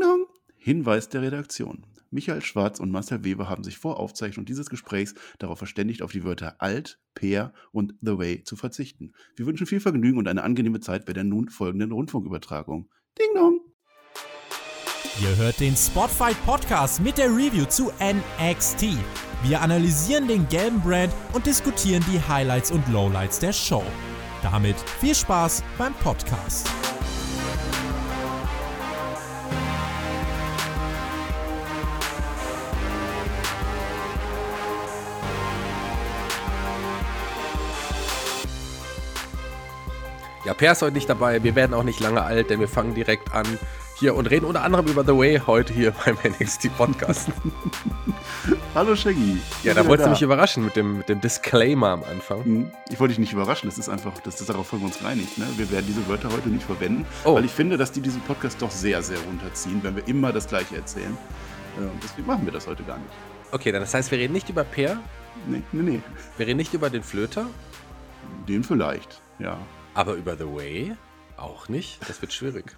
Ding. Hinweis der Redaktion. Michael Schwarz und Marcel Weber haben sich vor Aufzeichnung dieses Gesprächs darauf verständigt, auf die Wörter alt, peer und the way zu verzichten. Wir wünschen viel Vergnügen und eine angenehme Zeit bei der nun folgenden Rundfunkübertragung. Ding dong! Ihr hört den Spotfight Podcast mit der Review zu NXT. Wir analysieren den gelben Brand und diskutieren die Highlights und Lowlights der Show. Damit viel Spaß beim Podcast. Per ist heute nicht dabei. Wir werden auch nicht lange alt, denn wir fangen direkt an hier und reden unter anderem über The Way heute hier beim NXT Podcast. Hallo Shaggy. Ja, da wolltest du mich überraschen mit dem, mit dem Disclaimer am Anfang. Hm, Ich wollte dich nicht überraschen, das ist einfach, das ist darauf folgen wir uns geeinigt. Ne? Wir werden diese Wörter heute nicht verwenden, Oh. weil ich finde, dass die diesen Podcast doch sehr, sehr runterziehen, wenn wir immer das Gleiche erzählen. Äh, Und deswegen machen wir das heute gar nicht. Okay, dann das heißt, wir reden nicht über Per, Nee, nee, nee. wir reden nicht über den Flöter, Den vielleicht, ja. Aber über The Way auch nicht. Das wird schwierig.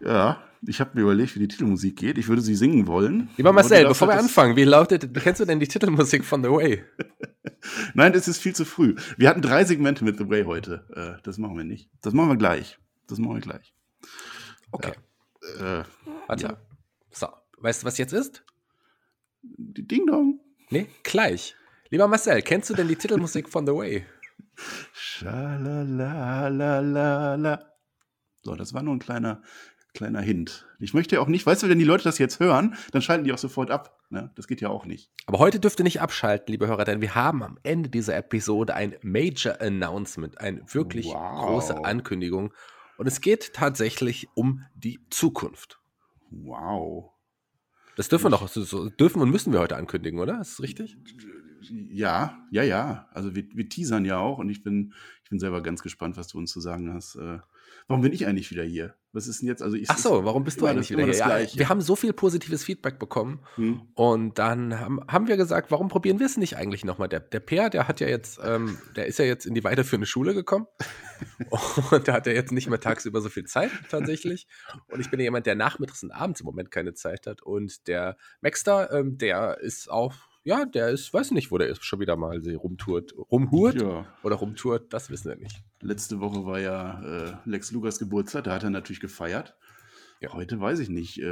Ja, ich habe mir überlegt, wie die Titelmusik geht. Ich würde sie singen wollen. Lieber Marcel, bevor wir anfangen, wie lautet, kennst du denn die Titelmusik von The Way? Nein, das ist viel zu früh. Wir hatten drei Segmente mit The Way heute. Äh, das machen wir nicht. Das machen wir gleich. Das machen wir gleich. Okay, Äh, warte. ja. So, weißt du, was jetzt ist? die Ding Dong. Nee, gleich. Lieber Marcel, kennst du denn die Titelmusik von The Way? Schalalalala. So, das war nur ein kleiner, kleiner Hint. Ich möchte ja auch nicht, weißt du, wenn die Leute das jetzt hören, dann schalten die auch sofort ab. Ne? Das geht ja auch nicht. Aber heute dürft ihr nicht abschalten, liebe Hörer, denn wir haben am Ende dieser Episode ein Major Announcement, eine wirklich Wow. große Ankündigung. Und es geht tatsächlich um die Zukunft. Wow. Das dürfen wir doch, dürfen und müssen wir heute ankündigen, oder? Ist das richtig? Ja, ja, ja. Also wir, wir teasern ja auch und ich bin, ich bin selber ganz gespannt, was du uns zu sagen hast. Äh, warum bin ich eigentlich wieder hier? Was ist denn jetzt? Also ich, Ach so, warum bist du eigentlich das- wieder hier? Ja, wir haben so viel positives Feedback bekommen Hm? und dann haben, haben wir gesagt, warum probieren wir es nicht eigentlich nochmal? Der, der Peer, der hat ja jetzt, ähm, der ist ja jetzt in die weiterführende Schule gekommen und der hat ja jetzt nicht mehr tagsüber so viel Zeit tatsächlich. Und ich bin ja jemand, der nachmittags und abends im Moment keine Zeit hat. Und der Maxter, ähm, der ist auch, ja, der ist, weiß nicht, wo der ist, schon wieder mal rumtourt. Rumhurt Ja. oder rumtourt, das wissen wir nicht. Letzte Woche war ja äh, Lex Lugas Geburtstag, da hat er natürlich gefeiert. Ja. Heute weiß ich nicht. Äh,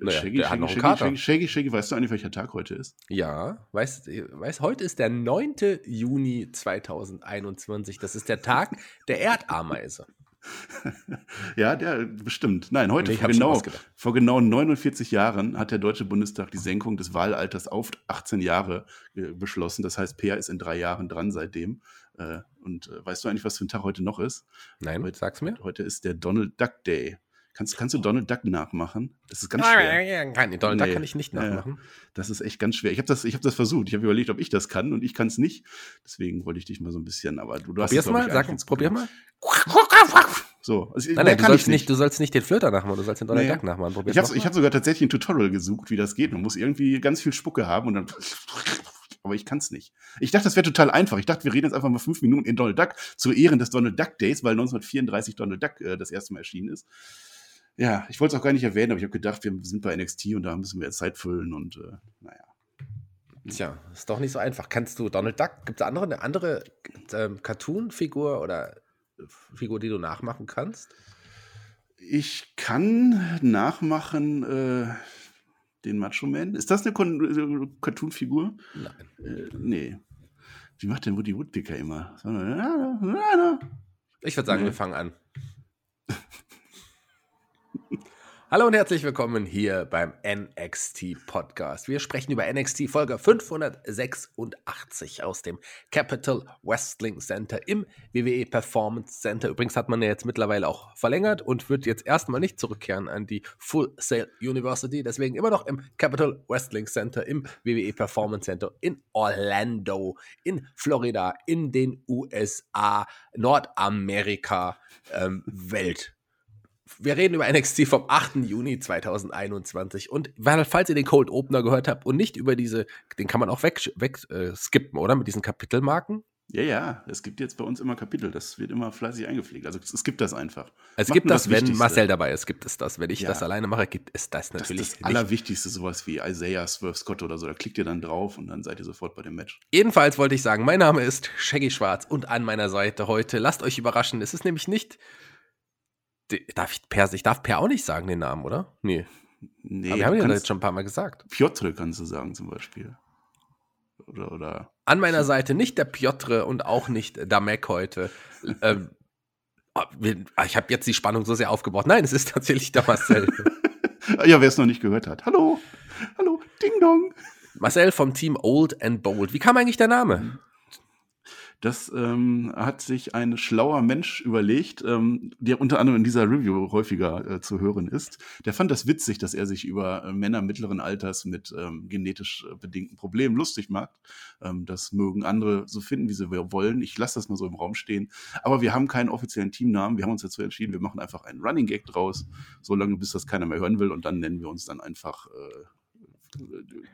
Naja, Shaggy, Shaggy, Shaggy. Shaggy, Shaggy, Shaggy, weißt du eigentlich, welcher Tag heute ist? Ja, weißt, weißt, heute ist der 9. Juni 2021. Das ist der Tag der Erdameise. Ja, der bestimmt. Nein, heute ich vor genau, vor genau 49 Jahren hat der Deutsche Bundestag die Senkung des Wahlalters auf 18 Jahre äh, beschlossen. Das heißt, Peer ist in drei Jahren dran seitdem. Äh, und äh, weißt du eigentlich, was für ein Tag heute noch ist? Nein, Heute- sag's mir. Heute ist der Donald Duck Day. Kannst, kannst du Donald Duck nachmachen? Das ist ganz schwer. Nein, nee, Donald Duck Nee. kann ich nicht Ja, ja. nachmachen. Das ist echt ganz schwer. Ich habe das, ich hab das versucht. Ich habe überlegt, ob ich das kann und ich kann es nicht. Deswegen wollte ich dich mal so ein bisschen, aber du, du hast Probier's es, glaub mal, sag, gut probier mal. So, also, Nein, mehr nein, du kann sollst, ich nicht, du sollst nicht den Flöter nachmachen, du sollst den Donald Nee. Duck nachmachen. Probier's Ich habe hab sogar tatsächlich ein Tutorial gesucht, wie das geht. Man muss irgendwie ganz viel Spucke haben und dann. Aber ich kann es nicht. Ich dachte, das wäre total einfach. Ich dachte, wir reden jetzt einfach mal fünf Minuten in Donald Duck zu Ehren des Donald Duck Days, weil 1934 Donald Duck äh, das erste Mal erschienen ist. Ja, ich wollte es auch gar nicht erwähnen, aber ich habe gedacht, wir sind bei NXT und da müssen wir jetzt Zeit füllen und äh, naja. Tja, ist doch nicht so einfach. Kannst du Donald Duck, gibt es andere, eine andere ähm, Cartoon-Figur oder Figur, die du nachmachen kannst? Ich kann nachmachen äh, den Macho Man. Ist das eine äh, Cartoon-Figur? Nein. Äh, nee. Wie macht denn Woody Woodpecker immer? Ich würde sagen, Nee. wir fangen an. Hallo und herzlich willkommen hier beim NXT Podcast. Wir sprechen über NXT Folge 586 aus dem Capital Wrestling Center im WWE Performance Center. Übrigens hat man ja jetzt mittlerweile auch verlängert und wird jetzt erstmal nicht zurückkehren an die Full Sail University. Deswegen immer noch im Capital Wrestling Center im WWE Performance Center in Orlando, in Florida, in den USA, Nordamerika, ähm, Welt wir reden über NXT vom 8. Juni 2021 und falls ihr den Cold Opener gehört habt und nicht über diese, den kann man auch weg, weg äh, skippen, oder? Mit diesen Kapitelmarken. Ja, ja, es gibt jetzt bei uns immer Kapitel, das wird immer fleißig eingepflegt. Also es gibt das einfach. Es Macht gibt nur das, wenn. Marcel dabei ist, gibt es das. Wenn ich Ja. das alleine mache, gibt es das Das natürlich ist das. Allerwichtigste, sowas wie Isaiah Swerve Scott oder so. Da klickt ihr dann drauf und dann seid ihr sofort bei dem Match. Jedenfalls wollte ich sagen, mein Name ist Shaggy Schwarz und an meiner Seite heute, lasst euch überraschen, es ist nämlich nicht. Darf ich Per, ich darf Per auch nicht sagen, den Namen, oder? Nee. Nee, Aber wir haben ja kannst- jetzt schon ein paar Mal gesagt. Piotr kannst du sagen zum Beispiel. Oder, oder An meiner Seite nicht der Piotr und auch nicht Damek heute. ähm, ah, ah, ich habe jetzt die Spannung so sehr aufgebaut. Nein, es ist tatsächlich der Marcel. Ja, wer es noch nicht gehört hat. Hallo, hallo, Ding Dong. Marcel vom Team Old and Bold. Wie kam eigentlich der Name? Das ähm, hat sich ein schlauer Mensch überlegt, ähm, der unter anderem in dieser Review häufiger äh, zu hören ist. Der fand das witzig, dass er sich über äh, Männer mittleren Alters mit ähm, genetisch äh, bedingten Problemen lustig macht. Ähm, das mögen andere so finden, wie sie wollen. Ich lasse das mal so im Raum stehen. Aber wir haben keinen offiziellen Teamnamen. Wir haben uns dazu entschieden, wir machen einfach einen Running Gag draus, solange bis das keiner mehr hören will. Und dann nennen wir uns dann einfach äh,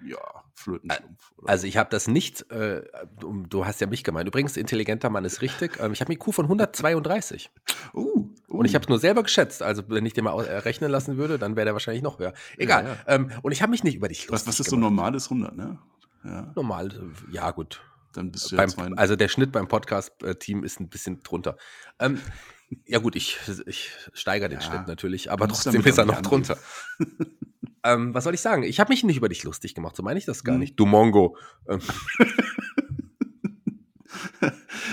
ja, Flötenschlumpf. oder Also ich habe das nicht, äh, du hast ja mich gemeint. Übrigens, intelligenter Mann ist richtig. Ähm, ich habe eine IQ von 132. Uh, uh. Und ich habe es nur selber geschätzt. Also wenn ich den mal äh, rechnen lassen würde, dann wäre der wahrscheinlich noch höher. Egal. Ja, ja. Ähm, und ich habe mich nicht über dich lustig was ist so gemacht. normales 100, ne? Ja, Normal, äh, ja gut. dann bist du Beim, ja also der Schnitt beim Podcast-Team ist ein bisschen drunter. Ähm, ja gut, ich, ich steigere den Schnitt natürlich, aber trotzdem ist er noch drunter. ähm, was soll ich sagen? Ich habe mich nicht über dich lustig gemacht, so meine ich das gar Hm. nicht. Du Mongo. Ähm,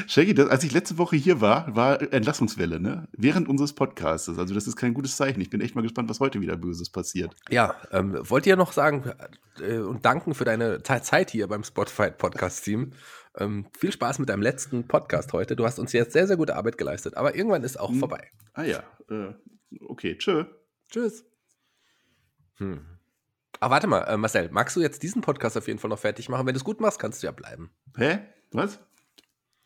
Shaggy, das, als ich letzte Woche hier war, war Entlassungswelle, ne? Während unseres Podcasts. Also das ist kein gutes Zeichen. Ich bin echt mal gespannt, was heute wieder Böses passiert. ja, ähm, wollt ihr noch sagen äh, und danken für deine Ze- Zeit hier beim Spotify Podcast Team. Ähm, viel Spaß mit deinem letzten Podcast heute. Du hast uns jetzt sehr, sehr gute Arbeit geleistet, aber irgendwann ist auch Hm. vorbei. Ah ja, äh, okay, tschö. Tschüss. Hm. Ach, warte mal, äh, Marcel, magst du jetzt diesen Podcast auf jeden Fall noch fertig machen? Wenn du es gut machst, kannst du ja bleiben. Hä? Was?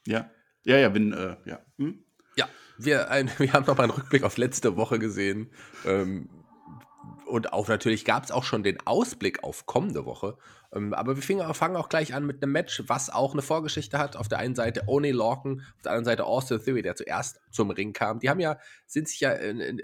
Ja. Ja, ja, bin, äh, ja. Hm? Ja, wir, ein, wir haben noch mal einen Rückblick auf letzte Woche gesehen. Ähm, und auch natürlich gab es auch schon den Ausblick auf kommende Woche. Ähm, aber wir fangen auch gleich an mit einem Match, was auch eine Vorgeschichte hat. Auf der einen Seite Oni Lorcan, auf der anderen Seite Austin Theory, der zuerst zum Ring kam. Die haben ja, sind sich ja in, in,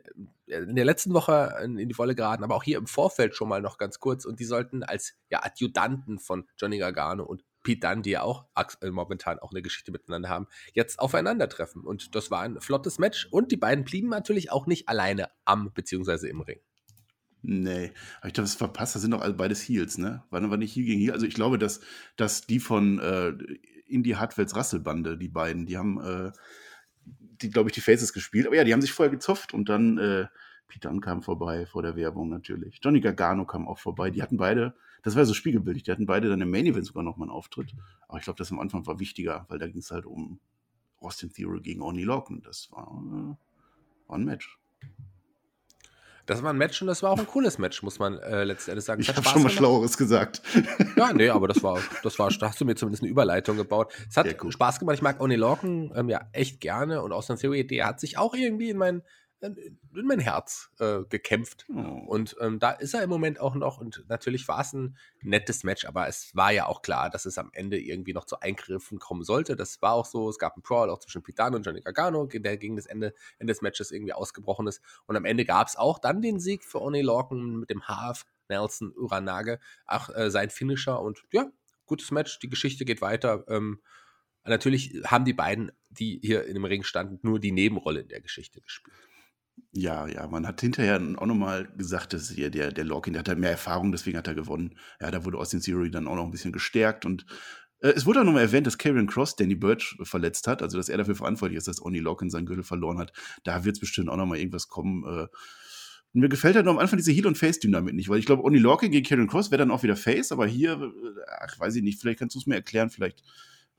in der letzten Woche in, in die Wolle geraten, aber auch hier im Vorfeld schon mal noch ganz kurz. Und die sollten als ja, Adjutanten von Johnny Gargano und Pete Dunne, die ja auch aktuell momentan auch eine Geschichte miteinander haben, jetzt aufeinandertreffen. Und das war ein flottes Match. Und die beiden blieben natürlich auch nicht alleine am beziehungsweise im Ring. Nee, habe ich das verpasst? Das sind doch beides Heels, ne? War, war nicht Heel gegen Heel? Also ich glaube, dass, dass die von äh, Indie Hartwells Rasselbande, die beiden, die haben, äh, die, glaube ich, die Faces gespielt. Aber ja, die haben sich vorher gezopft und dann äh, Pete Dunne kam vorbei vor der Werbung natürlich. Johnny Gargano kam auch vorbei. Die hatten beide, das war so spiegelbildlich, die hatten beide dann im Main Event sogar noch mal einen Auftritt. Aber ich glaube, das am Anfang war wichtiger, weil da ging es halt um Austin Theory gegen Oni Lorcan. Das war, äh, war ein Match. Das war ein Match und das war auch ein cooles Match, muss man äh, letztendlich sagen. Ich habe schon mal gemacht. Schlaueres gesagt. Ja, nee, aber das war, das war, da hast du mir zumindest eine Überleitung gebaut. Es hat Ja. Spaß gemacht. Ich mag Oni Lorcan ähm, ja echt gerne und Austin Theory, der hat sich auch irgendwie in mein, in mein Herz äh, gekämpft. Oh. Und ähm, da ist er im Moment auch noch. Und natürlich war es ein nettes Match, aber es war ja auch klar, dass es am Ende irgendwie noch zu Eingriffen kommen sollte. Das war auch so. Es gab einen Brawl auch zwischen Pitano und Johnny Gargano, der gegen das Ende, Ende des Matches irgendwie ausgebrochen ist. Und am Ende gab es auch dann den Sieg für Oni Lorcan mit dem Half Nelson Uranage. Auch äh, sein Finisher. Und ja, gutes Match. Die Geschichte geht weiter. Ähm, natürlich haben die beiden, die hier in dem Ring standen, nur die Nebenrolle in der Geschichte gespielt. Ja, ja, man hat hinterher auch nochmal gesagt, dass hier der, der Lorcan, der hat halt mehr Erfahrung, deswegen hat er gewonnen. Ja, da wurde Austin Theory dann auch noch ein bisschen gestärkt und äh, es wurde auch nochmal erwähnt, dass Karrion Cross Danny Birch verletzt hat, also dass er dafür verantwortlich ist, dass Oni Lorcan seinen Gürtel verloren hat. Da wird es bestimmt auch nochmal irgendwas kommen. Äh, mir gefällt halt noch am Anfang diese Heel- und Face-Dynamik nicht, weil ich glaube, Oni Lorcan gegen Karrion Cross wäre dann auch wieder Face, aber hier, äh, ach, weiß ich nicht, vielleicht kannst du es mir erklären, vielleicht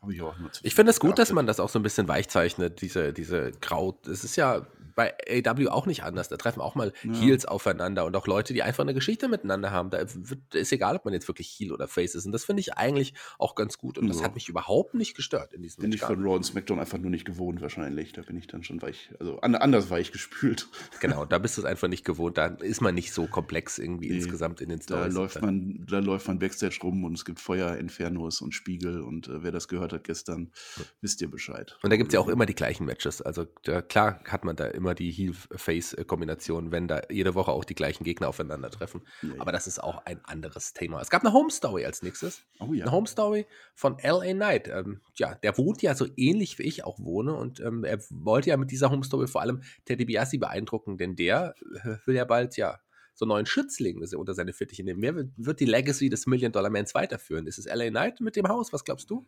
habe ich auch nur Ich finde es gut, dass man das auch so ein bisschen weichzeichnet, diese, diese Grau. Es ist ja bei AW auch nicht anders. Da treffen auch mal Ja. Heels aufeinander und auch Leute, die einfach eine Geschichte miteinander haben. Da wird, ist egal, ob man jetzt wirklich Heel oder Face ist. Und das finde ich eigentlich auch ganz gut. Und das Ja. hat mich überhaupt nicht gestört in diesem Bin ich Match. von Raw und SmackDown einfach nur nicht gewohnt wahrscheinlich. Da bin ich dann schon weich, also an, anders weich gespült. Genau, da bist du es einfach nicht gewohnt. Da ist man nicht so komplex irgendwie Nee, insgesamt in den Da Stories. läuft man, da läuft man Backstage rum und es gibt Feuer, Infernos und Spiegel und äh, wer das gehört hat gestern, wisst ihr Bescheid. Und da gibt es ja auch immer die gleichen Matches. Also da, klar hat man da immer die Heel-Face-Kombination, wenn da jede Woche auch die gleichen Gegner aufeinandertreffen. Ja. Aber das ist auch ein anderes Thema. Es gab eine Home-Story als nächstes. Oh ja. Eine Home-Story von L.A. Knight. Ähm, ja, der wohnt ja so ähnlich wie ich auch wohne und ähm, er wollte ja mit dieser Home-Story vor allem Teddy Biassi beeindrucken, denn der äh, will ja bald, ja, so einen neuen Schützling das er unter seine Fittiche nehmen. Wer wird, wird die Legacy des Million-Dollar-Mans weiterführen? Ist es L.A. Knight mit dem Haus? Was glaubst du?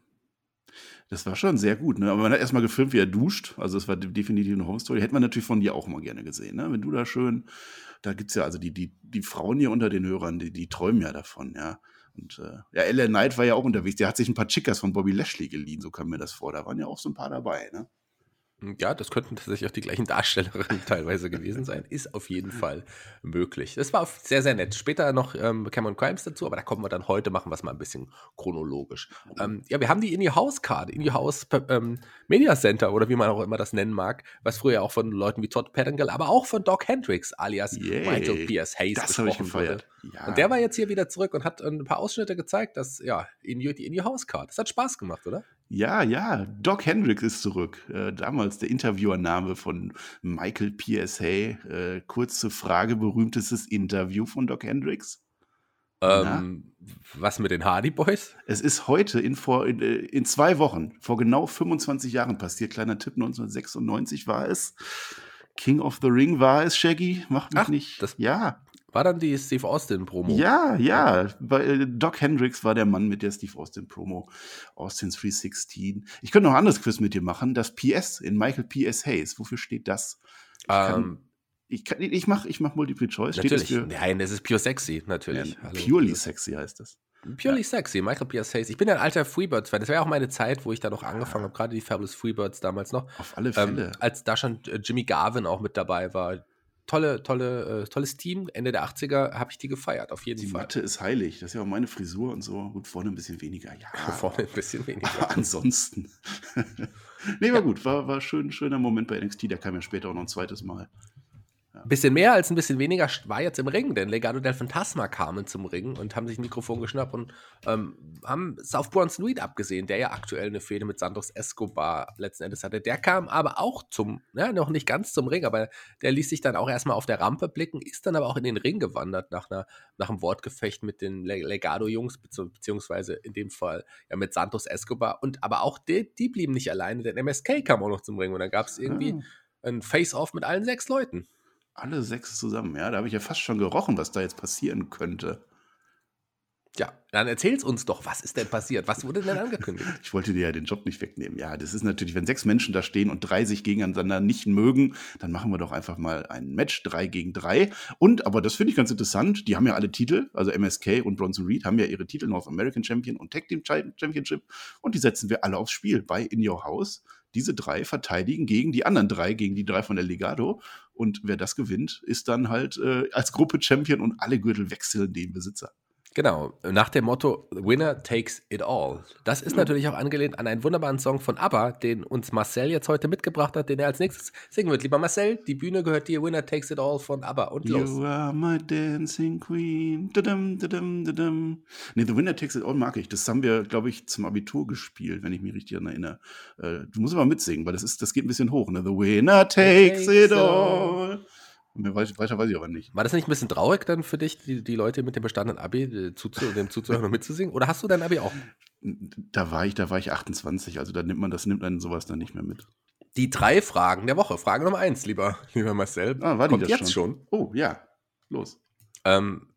Das war schon sehr gut, ne? Aber man hat erstmal gefilmt, wie er duscht. Also es war de- definitiv eine Home Story. Hätte man natürlich von dir auch mal gerne gesehen, ne? Wenn du da schön, da gibt's ja also die, die, die Frauen hier unter den Hörern, die, die träumen ja davon, ja. Und äh, ja, Ellen Knight war ja auch unterwegs. Der hat sich ein paar Chickas von Bobby Lashley geliehen, so kam mir das vor. Da waren ja auch so ein paar dabei, ne? Ja, das könnten tatsächlich auch die gleichen Darstellerinnen teilweise gewesen sein. Ist auf jeden Fall möglich. Das war sehr, sehr nett. Später noch ähm, Cameron Crimes dazu, aber da kommen wir dann heute, machen wir es mal ein bisschen chronologisch. Ähm, ja, wir haben die In Your House Card, In Your House ähm, Media Center oder wie man auch immer das nennen mag, was früher auch von Leuten wie Todd Pettingill, aber auch von Doc Hendricks alias Yay. Michael P.S. Hayes Das besprochen wurde. Ja. Und der war jetzt hier wieder zurück und hat ein paar Ausschnitte gezeigt, dass, ja, in your, die In Your House Card. Das hat Spaß gemacht, oder? Ja, ja, Doc Hendricks ist zurück. Äh, damals der Interviewername von Michael PSA. Äh, kurze Frage, berühmtestes Interview von Doc Hendricks. Ähm, was mit den Hardy Boys? Es ist heute in, vor, in, äh, in zwei Wochen, vor genau 25 Jahren passiert. Kleiner Tipp, 1996 war es. King of the Ring war es, Shaggy. Mach mich Ach, nicht. das- ja, War dann die Steve Austin Promo? ja, ja. Äh, Doc Hendricks war der Mann mit der Steve Austin Promo. Austin 316. Ich könnte noch ein anderes Quiz mit dir machen. Das PS in Michael P.S. Hayes. Wofür steht das? Ich, kann, Ähm, ich, kann, ich mache ich mach Multiple Choice. Steht natürlich. das Nein, das ist pure sexy, ja, natürlich. Hallo. Purely Sexy heißt das. Purely sexy, Michael P.S. Hayes. Ich bin ja ein alter Freebirds-Fan. Das war ja auch meine Zeit, wo ich da noch angefangen habe, gerade die Fabulous Freebirds damals noch. Auf alle Ähm, Fälle. als da schon äh, Jimmy Garvin auch mit dabei war. Tolle, tolle, äh, tolles Team. Ende der 80er habe ich die gefeiert, auf jeden Die Fall. Matte ist heilig. Das ist ja auch meine Frisur und so. Gut, vorne ein bisschen weniger. Ja, Vorne ein bisschen weniger. aber ansonsten. nee, war gut. War, war schön, schöner Moment bei NXT. Der kam ja später auch noch ein zweites Mal. Ein bisschen mehr als ein bisschen weniger war jetzt im Ring, denn Legado del Fantasma kamen zum Ring und haben sich ein Mikrofon geschnappt und ähm, haben South Bronson Reed abgesehen, der ja aktuell eine Fehde mit Santos Escobar letzten Endes hatte. Der kam aber auch zum, ja, noch nicht ganz zum Ring, aber der ließ sich dann auch erstmal auf der Rampe blicken, ist dann aber auch in den Ring gewandert nach, einer, nach einem Wortgefecht mit den Le Legado-Jungs, bezieh beziehungsweise in dem Fall ja mit Santos Escobar. Und aber auch die, die blieben nicht alleine, denn MSK kam auch noch zum Ring und dann gab es irgendwie Ah, ein Face-Off mit allen sechs Leuten. Alle sechs zusammen. Ja, da habe ich ja fast schon gerochen, was da jetzt passieren könnte. Ja, dann erzähl's uns doch, was ist denn passiert? Was wurde denn angekündigt? Ich wollte dir ja den Job nicht wegnehmen. Ja, das ist natürlich, wenn sechs Menschen da stehen und drei sich gegeneinander nicht mögen, dann machen wir doch einfach mal ein Match, drei gegen drei. Und, aber das finde ich ganz interessant, die haben ja alle Titel, also MSK und Bronson Reed haben ja ihre Titel North American Champion und Tag Team Championship und die setzen wir alle aufs Spiel bei In Your House. Diese drei verteidigen gegen die anderen drei, gegen die drei von der Legado. Und wer das gewinnt, ist dann halt äh, als Gruppe Champion und alle Gürtel wechseln den Besitzer. Genau, nach dem Motto Winner takes it all. Das ist natürlich auch angelehnt an einen wunderbaren Song von ABBA, den uns Marcel jetzt heute mitgebracht hat, den er als nächstes singen wird. Lieber Marcel, die Bühne gehört dir, Winner takes it all von ABBA. Und los. You are my dancing queen. Dadum, dadum, dadum. Nee, The Winner Takes It All mag ich. Das haben wir, glaube ich, zum Abitur gespielt, wenn ich mich richtig erinnere. Äh, du musst aber mitsingen, weil das, ist, das geht ein bisschen hoch. Ne? The Winner Takes It All. Mehr weiß, weiter weiß ich aber nicht. War das nicht ein bisschen traurig dann für dich, die, die Leute mit dem bestandenen Abi äh, zuzu dem zuzuhören und mitzusingen? Oder hast du dein Abi auch? Da war ich, da war ich 28, also da nimmt man, das nimmt man sowas dann nicht mehr mit. Die drei Fragen der Woche. Frage Nummer eins, lieber, lieber Marcel. Ah, war die Kommt jetzt schon? schon. Oh, ja. Los. Ähm,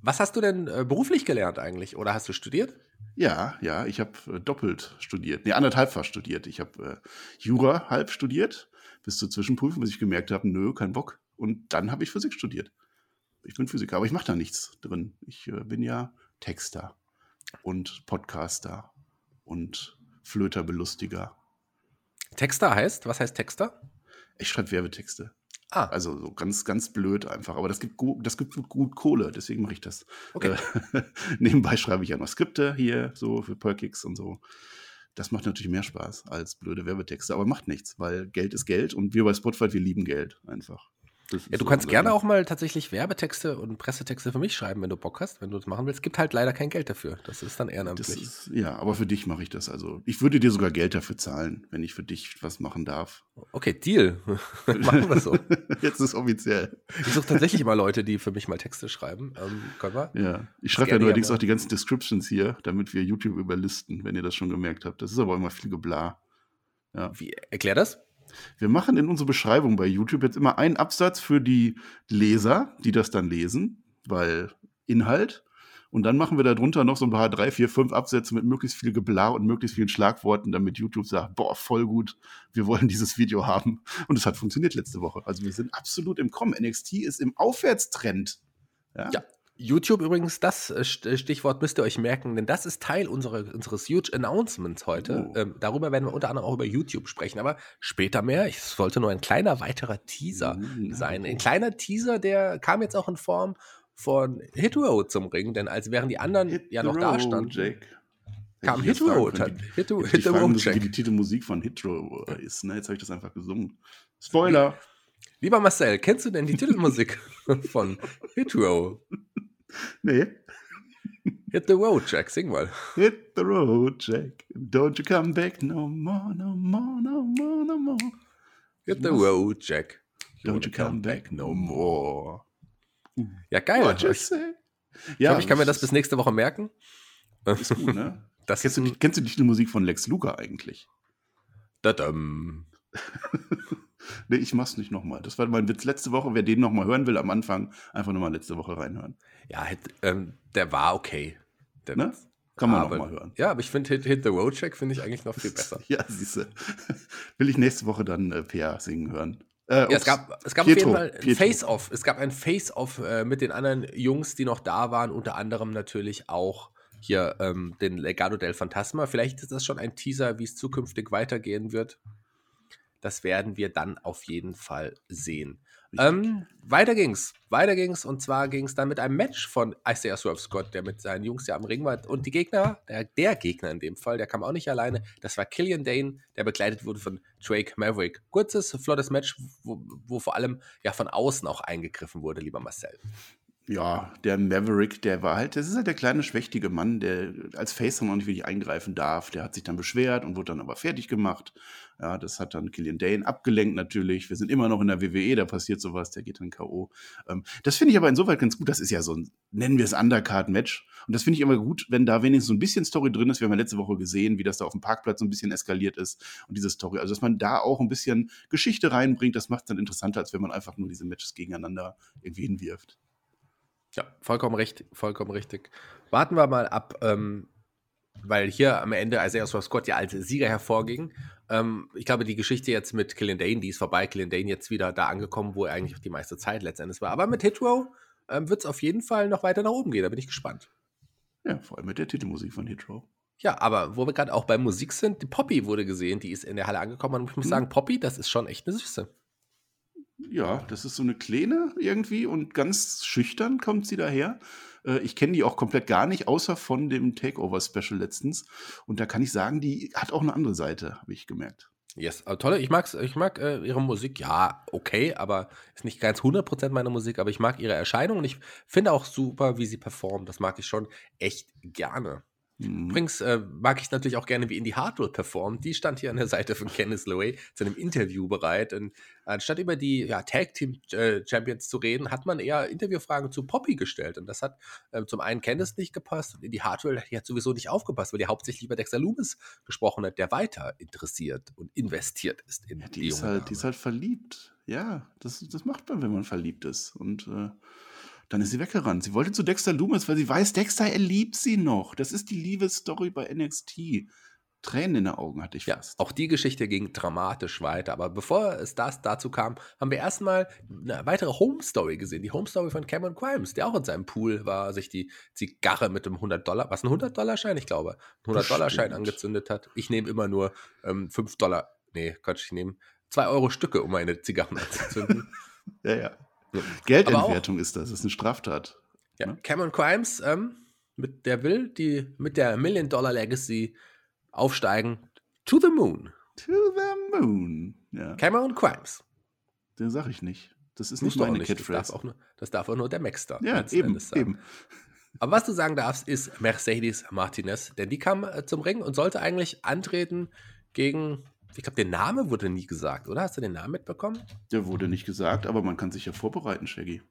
was hast du denn äh, beruflich gelernt eigentlich? Oder hast du studiert? Ja, ja, ich habe äh, doppelt studiert. Nee, anderthalbfach studiert. Ich habe äh, Jura halb studiert, bis zur Zwischenprüfung, bis ich gemerkt habe, nö, kein Bock. Und dann habe ich Physik studiert. Ich bin Physiker, aber ich mache da nichts drin. Ich äh, bin ja Texter und Podcaster und Flöterbelustiger. Texter heißt? Was heißt Texter? Ich schreibe Werbetexte. Ah, Also so ganz, ganz blöd einfach. Aber das gibt, gut, das gibt gut, Kohle, deswegen mache ich das. Okay. Äh, nebenbei schreibe ich ja noch Skripte hier, so für Perkix und so. Das macht natürlich mehr Spaß als blöde Werbetexte, aber macht nichts, weil Geld ist Geld und wir bei Spotify, wir lieben Geld einfach. Ja, du kannst gerne auch mal tatsächlich Werbetexte und Pressetexte für mich schreiben, wenn du Bock hast, wenn du das machen willst. Gibt halt leider kein Geld dafür. Das ist dann ehrenamtlich. ist, ja, aber für dich mache ich das. Also ich würde dir sogar Geld dafür zahlen, wenn ich für dich was machen darf. Okay, Deal. machen wir so. Jetzt ist offiziell. Ich suche tatsächlich immer Leute, die für mich mal Texte schreiben. Ähm, können wir? Ja, ich schreibe ja neuerdings ja mal. auch die ganzen Descriptions hier, damit wir YouTube überlisten, wenn ihr das schon gemerkt habt. Das ist aber immer viel Gebla. Wie, erklär das? Wir machen in unsere Beschreibung bei YouTube jetzt immer einen Absatz für die Leser, die das dann lesen, weil Inhalt. Und dann machen wir darunter noch so ein paar drei, vier, fünf Absätze mit möglichst viel Gebla und möglichst vielen Schlagworten, damit YouTube sagt, boah, voll gut, wir wollen dieses Video haben. Und es hat funktioniert letzte Woche. Also wir sind absolut im Kommen. NXT ist im Aufwärtstrend. Ja. YouTube übrigens, das äh, äh, Stichwort müsst ihr euch merken, denn das ist Teil unserer, unseres Huge Announcements heute. Oh. Ähm, darüber werden wir unter anderem auch über YouTube sprechen, aber später mehr. Ich es sollte nur ein kleiner weiterer Teaser Mm. sein. Ein kleiner Teaser, der kam jetzt auch in Form von Hit Road zum Ring, denn als während die anderen Hit ja noch da road, standen, Jake. kam Hit fragen Road. können, Hat, Hit, Hit fragen Road müssen, wie die Titelmusik von Hitro ist. Ne? Jetzt habe ich das einfach gesungen. Spoiler. Lieber Marcel, kennst du denn die Titelmusik von Hit Road? Nee. Hit the Road Check, sing mal. Hit the road, Jack. Don't you come back no more, no more, no more, no more. Hit the Road Jack. Don't you come back no more. Ja, geil. What you Ich, say? ich, Ja, glaub, ich kann mir das bis nächste Woche merken. ist gut, ne? Das kennst, du, kennst du die Titelmusik von Lex Luger eigentlich? Dadam. Nee, ich mach's nicht nochmal. Das war mein Witz letzte Woche. Wer den nochmal hören will am Anfang, einfach nochmal letzte Woche reinhören. Ja, ähm, der war okay. Der Ne? Kann man nochmal hören. Ja, aber ich finde Hit, Hit the Road Check finde ich eigentlich noch viel besser. Ja, siehste. Will ich nächste Woche dann äh, PA singen hören. Äh, Ja, es gab, es gab Pietro, auf jeden Fall ein. Face-Off. Es gab ein Face-Off äh, mit den anderen Jungs, die noch da waren, unter anderem natürlich auch hier ähm, den Legado del Fantasma. Vielleicht ist das schon ein Teaser, wie es zukünftig weitergehen wird. Das werden wir dann auf jeden Fall sehen. Ähm, weiter ging's. Weiter ging's. Und zwar ging es dann mit einem Match von Isaiah Swerve Scott, der mit seinen Jungs ja am Ring war. Und die Gegner, der, der Gegner in dem Fall, der kam auch nicht alleine. Das war Killian Dane, der begleitet wurde von Drake Maverick. Kurzes, flottes Match, wo, wo vor allem ja von außen auch eingegriffen wurde, lieber Marcel. Ja, der Maverick, der war halt, das ist halt der kleine, schwächtige Mann, der als Face auch nicht wirklich eingreifen darf. Der hat sich dann beschwert und wurde dann aber fertig gemacht. Ja, das hat dann Killian Dane abgelenkt natürlich. Wir sind immer noch in der WWE, da passiert sowas, der geht dann K.O. Ähm, das finde ich aber insoweit ganz gut. Das ist ja so ein, nennen wir es Undercard-Match. Und das finde ich immer gut, wenn da wenigstens so ein bisschen Story drin ist. Wir haben ja letzte Woche gesehen, wie das da auf dem Parkplatz so ein bisschen eskaliert ist. Und diese Story, also dass man da auch ein bisschen Geschichte reinbringt, das macht es dann interessanter, als wenn man einfach nur diese Matches gegeneinander irgendwie hinwirft. Ja, vollkommen richtig, vollkommen richtig. Warten wir mal ab, ähm, weil hier am Ende Isaiah Scott ja als Sieger hervorging. Ähm, ich glaube, die Geschichte jetzt mit Killian Dane, die ist vorbei. Killian Dane jetzt wieder da angekommen, wo er eigentlich auch die meiste Zeit letztendlich war. Aber mit Hitrow ähm, wird es auf jeden Fall noch weiter nach oben gehen. Da bin ich gespannt. Ja, vor allem mit der Titelmusik von Hitro. Ja, aber wo wir gerade auch bei Musik sind, die Poppy wurde gesehen, die ist in der Halle angekommen und ich muss Mhm. sagen, Poppy, das ist schon echt eine Süße. Ja, das ist so eine Kleine irgendwie und ganz schüchtern kommt sie daher. Äh, Ich kenne die auch komplett gar nicht, außer von dem Takeover-Special letztens. Und da kann ich sagen, die hat auch eine andere Seite, habe ich gemerkt. Yes, aber tolle. Ich mag's, ich mag äh, ihre Musik, ja, okay, aber ist nicht ganz 100% meine Musik, aber ich mag ihre Erscheinung und ich finde auch super, wie sie performt. Das mag ich schon echt gerne. Mhm. Übrigens äh, mag ich natürlich auch gerne, wie Indy Hartwell performt. Die stand hier an der Seite von Kenneth Lowe zu einem Interview bereit. Und anstatt über die ja, Tag Team äh, Champions zu reden, hat man eher Interviewfragen zu Poppy gestellt. Und das hat äh, zum einen Kenneth nicht gepasst und Indy Hartwell die hat sowieso nicht aufgepasst, weil die hauptsächlich über Dexter Loomis gesprochen hat, der weiter interessiert und investiert ist in Ja, die, die, ist halt, die ist Dame. halt verliebt. Ja, das, das macht man, wenn man verliebt ist. Und äh, dann ist sie weggerannt. Sie wollte zu Dexter Loomis, weil sie weiß, Dexter, er liebt sie noch. Das ist die Liebesstory bei NXT. Tränen in den Augen hatte ich Ja, fast. auch die Geschichte ging dramatisch weiter. Aber bevor es das dazu kam, haben wir erstmal eine weitere Home Story gesehen. Die Home Story von Cameron Grimes, der auch in seinem Pool war, sich die Zigarre mit dem 100 Dollar, was ein 100 Dollar Schein, ich glaube, ein 100 Dollar Schein angezündet hat. Ich nehme immer nur ähm, 5 Dollar, nee, Quatsch, ich nehme zwei Euro Stücke, um eine Zigarren anzuzünden. ja, ja. Geldentwertung ist das, das ist eine Straftat. Ja, ne? Cameron Crimes, ähm, mit der will die mit der Million Dollar Legacy aufsteigen to the moon. To the moon. Ja. Cameron Crimes. Den sag ich nicht. Das ist nicht meine nicht. Catchphrase. Das darf, auch nur, das darf auch nur der Maxstar. Ja, eben, eben. Aber was du sagen darfst, ist Mercedes Martinez, denn die kam äh, zum Ring und sollte eigentlich antreten gegen, ich glaube, der Name wurde nie gesagt, oder? Hast du den Namen mitbekommen? Der wurde nicht gesagt, aber man kann sich ja vorbereiten, Shaggy.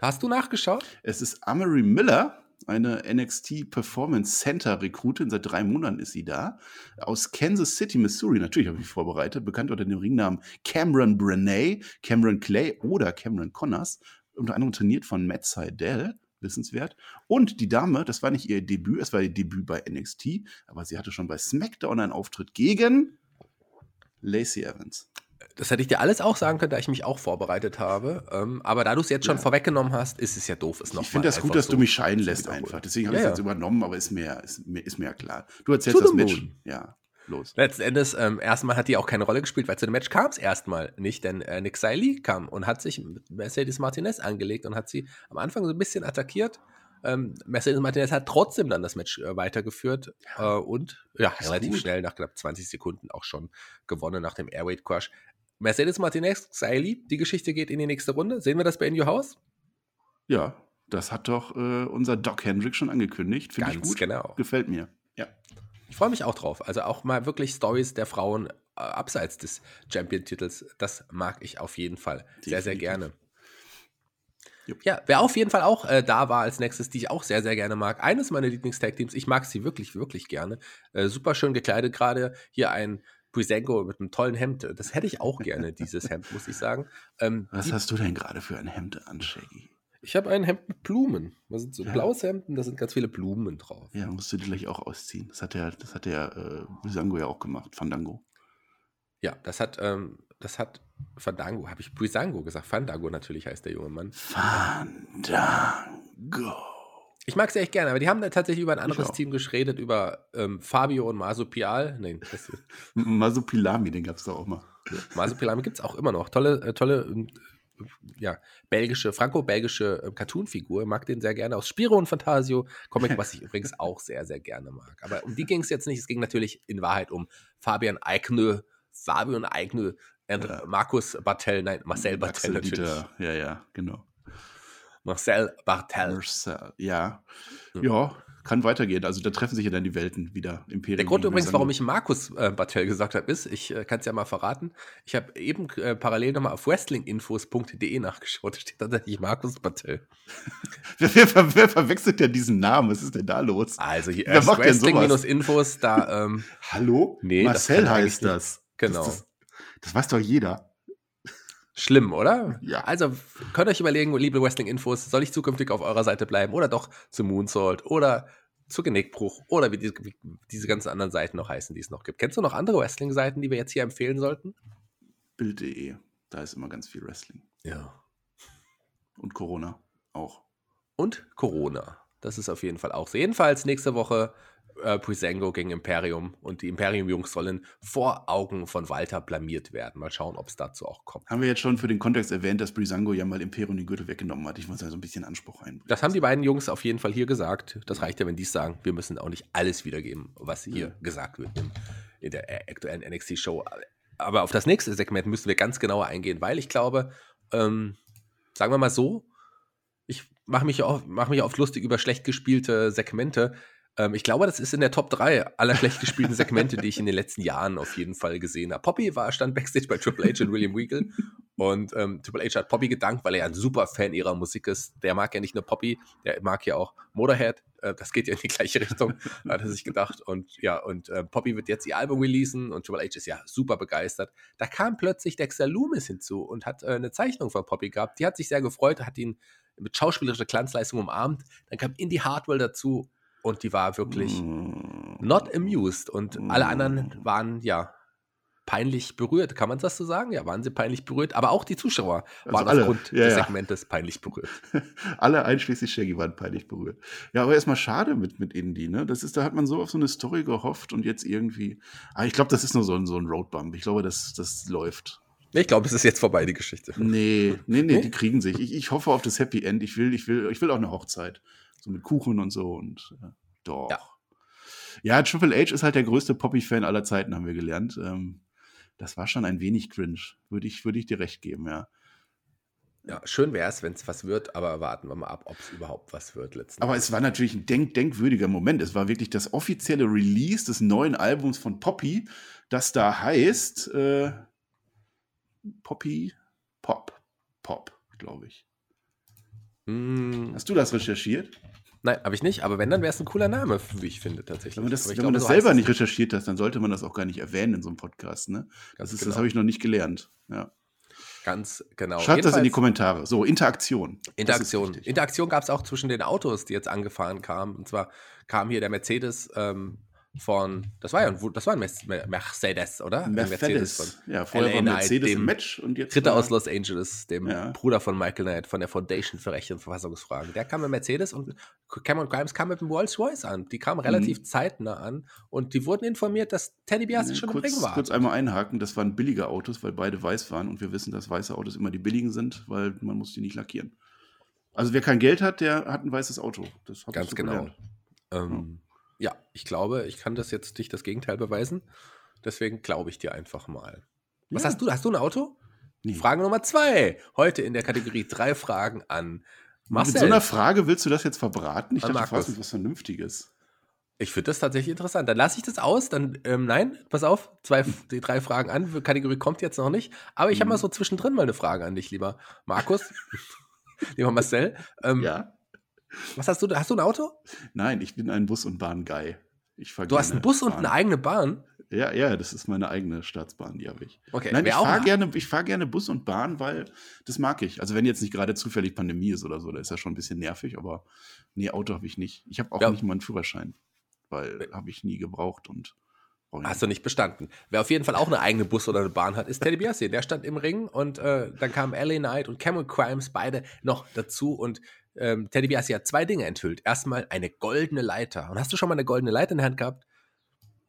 Hast du nachgeschaut? Es ist Amory Miller, eine NXT Performance Center Rekrutin. Seit drei Monaten ist sie da. Aus Kansas City, Missouri. Natürlich habe ich mich vorbereitet. Bekannt unter dem Ringnamen Cameron Brenay, Cameron Clay oder Cameron Connors. Unter anderem trainiert von Matt Seidel wissenswert. Und die Dame, das war nicht ihr Debüt, es war ihr Debüt bei NXT, aber sie hatte schon bei SmackDown einen Auftritt gegen Lacey Evans das hätte ich dir alles auch sagen können, da ich mich auch vorbereitet habe. Ähm, aber da du es jetzt schon ja. vorweggenommen hast, ist es ja doof. Ist noch ich finde das gut, dass so du mich scheinen lässt einfach. Deswegen habe ich es ja. jetzt übernommen, aber ist mir, ist, mir, ist mir ja klar. Du erzählst das Match. Ja, los. Letzten Endes, ähm, erstmal hat die auch keine Rolle gespielt, weil zu dem Match kam es erstmal nicht, denn äh, Nick Seiley kam und hat sich mit Mercedes Martinez angelegt und hat sie am Anfang so ein bisschen attackiert. Ähm, Mercedes Martinez hat trotzdem dann das Match äh, weitergeführt äh, und ja, relativ gut. schnell nach knapp 20 Sekunden auch schon gewonnen nach dem Airweight Crush. Mercedes Martinez, Xaili, die Geschichte geht in die nächste Runde. Sehen wir das bei In Your House? Ja, das hat doch äh, unser Doc Hendrick schon angekündigt. Finde ich gut. genau. Gefällt mir. Ja. Ich freue mich auch drauf. Also auch mal wirklich Stories der Frauen äh, abseits des Champion-Titels. Das mag ich auf jeden Fall Definitiv. sehr, sehr gerne. Ja, wer auf jeden Fall auch äh, da war als nächstes, die ich auch sehr, sehr gerne mag. Eines meiner Lieblingstag-Teams. Ich mag sie wirklich, wirklich gerne. Äh, super schön gekleidet. Gerade hier ein Brisenko mit einem tollen Hemd. Das hätte ich auch gerne, dieses Hemd, muss ich sagen. Ähm, Was hast du denn gerade für ein Hemd an, Shaggy? Ich habe ein Hemd mit Blumen. Das sind so ja. blaues Hemd und da sind ganz viele Blumen drauf. Ja, musst du dir gleich auch ausziehen. Das hat der, das hat der äh, Brisango ja auch gemacht, Fandango. Ja, das hat, ähm, das hat Fandango, habe ich Brisango gesagt. Fandango natürlich heißt der junge Mann. Fandango. Ich mag sie echt gerne, aber die haben da tatsächlich über ein anderes Team geschredet, über ähm, Fabio und Masupial. Nein, das Masupilami, den gab es doch auch mal. Ja, Masupilami gibt es auch immer noch. Tolle, äh, tolle, äh, ja, belgische, franco-belgische äh, Cartoon-Figur. Mag den sehr gerne aus Spiro und Fantasio. Comic, was ich übrigens auch sehr, sehr gerne mag. Aber um die ging es jetzt nicht. Es ging natürlich in Wahrheit um Fabian Eignö, Eignö, und ja. Markus Bartel, nein, Marcel Bartel natürlich. Dieter. Ja, ja, genau. Marcel Bartel. Marcel, ja. Hm. Ja, kann weitergehen. Also da treffen sich ja dann die Welten wieder. Imperium. Der Grund übrigens, warum ich Markus äh, Bartel gesagt habe, ist, ich äh, kann es ja mal verraten, ich habe eben äh, parallel nochmal auf wrestlinginfos.de nachgeschaut. Da steht tatsächlich Markus Bartel. wer, wer, wer, verwechselt denn diesen Namen? Was ist denn da los? Also hier äh, Wrestling-Infos, da. Ähm, Hallo? Nee, Marcel das heißt das. Genau. Das, das, das weiß doch jeder. Schlimm, oder? Ja. Also könnt ihr euch überlegen, liebe Wrestling-Infos, soll ich zukünftig auf eurer Seite bleiben oder doch zu Moonsault oder zu Genickbruch oder wie, die, wie diese ganzen anderen Seiten noch heißen, die es noch gibt. Kennst du noch andere Wrestling-Seiten, die wir jetzt hier empfehlen sollten? Bild.de, da ist immer ganz viel Wrestling. Ja. Und Corona auch. Und Corona. Das ist auf jeden Fall auch so. Jedenfalls nächste Woche äh, Prisengo gegen Imperium und die Imperium-Jungs sollen vor Augen von Walter blamiert werden. Mal schauen, ob es dazu auch kommt. Haben wir jetzt schon für den Kontext erwähnt, dass Brisango ja mal Imperium die Gürtel weggenommen hat. Ich muss ja so ein bisschen Anspruch ein. Das haben die beiden Jungs auf jeden Fall hier gesagt. Das reicht ja, wenn die es sagen. Wir müssen auch nicht alles wiedergeben, was hier ja. gesagt wird in, in der aktuellen NXT-Show. Aber auf das nächste Segment müssen wir ganz genauer eingehen, weil ich glaube, ähm, sagen wir mal so, ich mache mich, mach mich oft lustig über schlecht gespielte Segmente. Ähm, ich glaube, das ist in der Top 3 aller schlecht gespielten Segmente, die ich in den letzten Jahren auf jeden Fall gesehen habe. Poppy war, stand Backstage bei Triple H und William Regal und ähm, Triple H hat Poppy gedankt, weil er ein super Fan ihrer Musik ist. Der mag ja nicht nur Poppy, der mag ja auch Motorhead. Äh, das geht ja in die gleiche Richtung, hat er sich gedacht. Und ja, und äh, Poppy wird jetzt ihr Album releasen und Triple H ist ja super begeistert. Da kam plötzlich Dexter Loomis hinzu und hat äh, eine Zeichnung von Poppy gehabt. Die hat sich sehr gefreut, hat ihn mit schauspielerischer Glanzleistung umarmt. Dann kam Indie Hardwell dazu und die war wirklich mm. not amused und mm. alle anderen waren ja peinlich berührt. Kann man das so sagen? Ja, waren sie peinlich berührt. Aber auch die Zuschauer also waren alle. aufgrund ja, des ja. Segmentes peinlich berührt. alle einschließlich Shaggy waren peinlich berührt. Ja, aber erstmal schade mit, mit Indie, ne? Das ist, da hat man so auf so eine Story gehofft und jetzt irgendwie. Ah, ich glaube, das ist nur so ein, so ein Roadbump. Ich glaube, das, das läuft. Ich glaube, es ist jetzt vorbei, die Geschichte. Nee, nee, nee, die kriegen sich. Ich, ich hoffe auf das Happy End. Ich will, ich will, ich will auch eine Hochzeit. So mit Kuchen und so und äh, doch. Ja. Ja. Triple H ist halt der größte Poppy-Fan aller Zeiten, haben wir gelernt. Ähm, das war schon ein wenig cringe. Würde ich, würde ich dir recht geben, ja. Ja, schön wäre es, wenn es was wird, aber warten wir mal ab, ob es überhaupt was wird letzten Aber es war natürlich ein denk denkwürdiger Moment. Es war wirklich das offizielle Release des neuen Albums von Poppy, das da heißt äh, Poppy Pop. Pop, glaube ich. Hm, Hast du das recherchiert? nein, habe ich nicht, aber wenn, dann wäre es ein cooler Name, wie ich finde, tatsächlich. Wenn man das, wenn man glaube, das so selber nicht recherchiert hat, dann sollte man das auch gar nicht erwähnen in so einem Podcast. Ne? Das, ist, genau. das habe ich noch nicht gelernt. Ja. Ganz genau. Schreibt das in die Kommentare. So, Interaktion. Das Interaktion. Interaktion gab es auch zwischen den Autos, die jetzt angefahren kamen. Und zwar kam hier der Mercedes ähm, von, das war ja ein, das war ein Mercedes, oder? Mercedes. Ja, vorher LA war Knight, Mercedes dem im Match und jetzt. Ritter war- aus Los Angeles, dem Ja. Bruder von Michael Knight von der Foundation für Rechte und Verfassungsfragen. Der kam mit Mercedes und Cameron Grimes kam mit dem Rolls Royce an. Die kamen relativ zeitnah an und die wurden informiert, dass Teddy Biasi Ja, schon kurz, im Ring war. kurz einmal einhaken, das waren billige Autos, weil beide weiß waren und wir wissen, dass weiße Autos immer die billigen sind, weil man muss die nicht lackieren. Also wer kein Geld hat, der hat ein weißes Auto. Das Ganz genau. Ähm, ja, ich glaube, ich kann das jetzt nicht das Gegenteil beweisen. Deswegen glaube ich dir einfach mal. Was Ja. hast du? Hast du ein Auto? Nee. Frage Nummer zwei. Heute in der Kategorie drei Fragen an Marcel. Mit so einer Frage willst du das jetzt verbraten? Ich An dachte, du Markus. mich was Vernünftiges. Ich finde das tatsächlich interessant. Dann lasse ich das aus. Dann, ähm, nein, pass auf, zwei, die drei Fragen an. Kategorie kommt jetzt noch nicht. Aber ich habe Mhm. mal so zwischendrin mal eine Frage an dich, lieber Markus. lieber Marcel. Ähm, Ja? Was hast du? Hast du ein Auto? Nein, ich bin ein Bus- und Bahn-Guy. Du hast einen Bus und Bahn. eine eigene Bahn? Ja, ja, das ist meine eigene Staatsbahn, die habe ich. Okay, Nein, ich fahre gerne, ich fahr gerne Bus und Bahn, weil das mag ich. Also wenn jetzt nicht gerade zufällig Pandemie ist oder so, da ist ja schon ein bisschen nervig, aber nee, Auto habe ich nicht. Ich habe auch Ja. nicht mal einen Führerschein, weil habe ich nie gebraucht und Hast du nicht bestanden. Wer auf jeden Fall auch eine eigene Bus oder eine Bahn hat, ist Teddy Biasi. Der stand im Ring und äh, dann kamen LA Knight und Cameron Crimes beide noch dazu und ähm, Teddy Biasi hat zwei Dinge enthüllt. Erstmal eine goldene Leiter. Und hast du schon mal eine goldene Leiter in der Hand gehabt?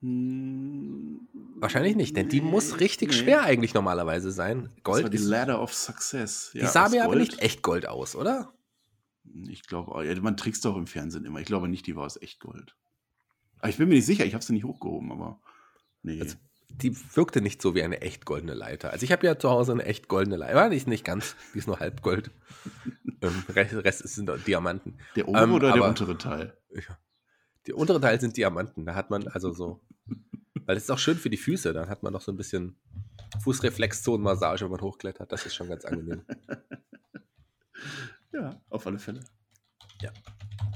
Hm, Wahrscheinlich nicht, denn die nee, muss richtig nee. schwer eigentlich normalerweise sein. Das war Gold die ist, Ladder of Success. die Ja, sah aus mir aber Gold. nicht echt Gold aus, oder? Ich glaube, ja, man trickst doch im Fernsehen immer. Ich glaube nicht, die war aus echt Gold. Aber ich bin mir nicht sicher, ich habe sie nicht hochgehoben, aber nee. Also, Die wirkte nicht so wie eine echt goldene Leiter. Also ich habe ja zu Hause eine echt goldene Leiter. Die ist nicht ganz, die ist nur halb Gold. Ähm, Rest, sind Diamanten. der obere ähm, oder der aber- untere Teil? Die untere Teil sind Diamanten. Da hat man also so. Weil das ist auch schön für die Füße. Dann hat man noch so ein bisschen Fußreflexzonenmassage, wenn man hochklettert. Das ist schon ganz angenehm. Ja, auf alle Fälle.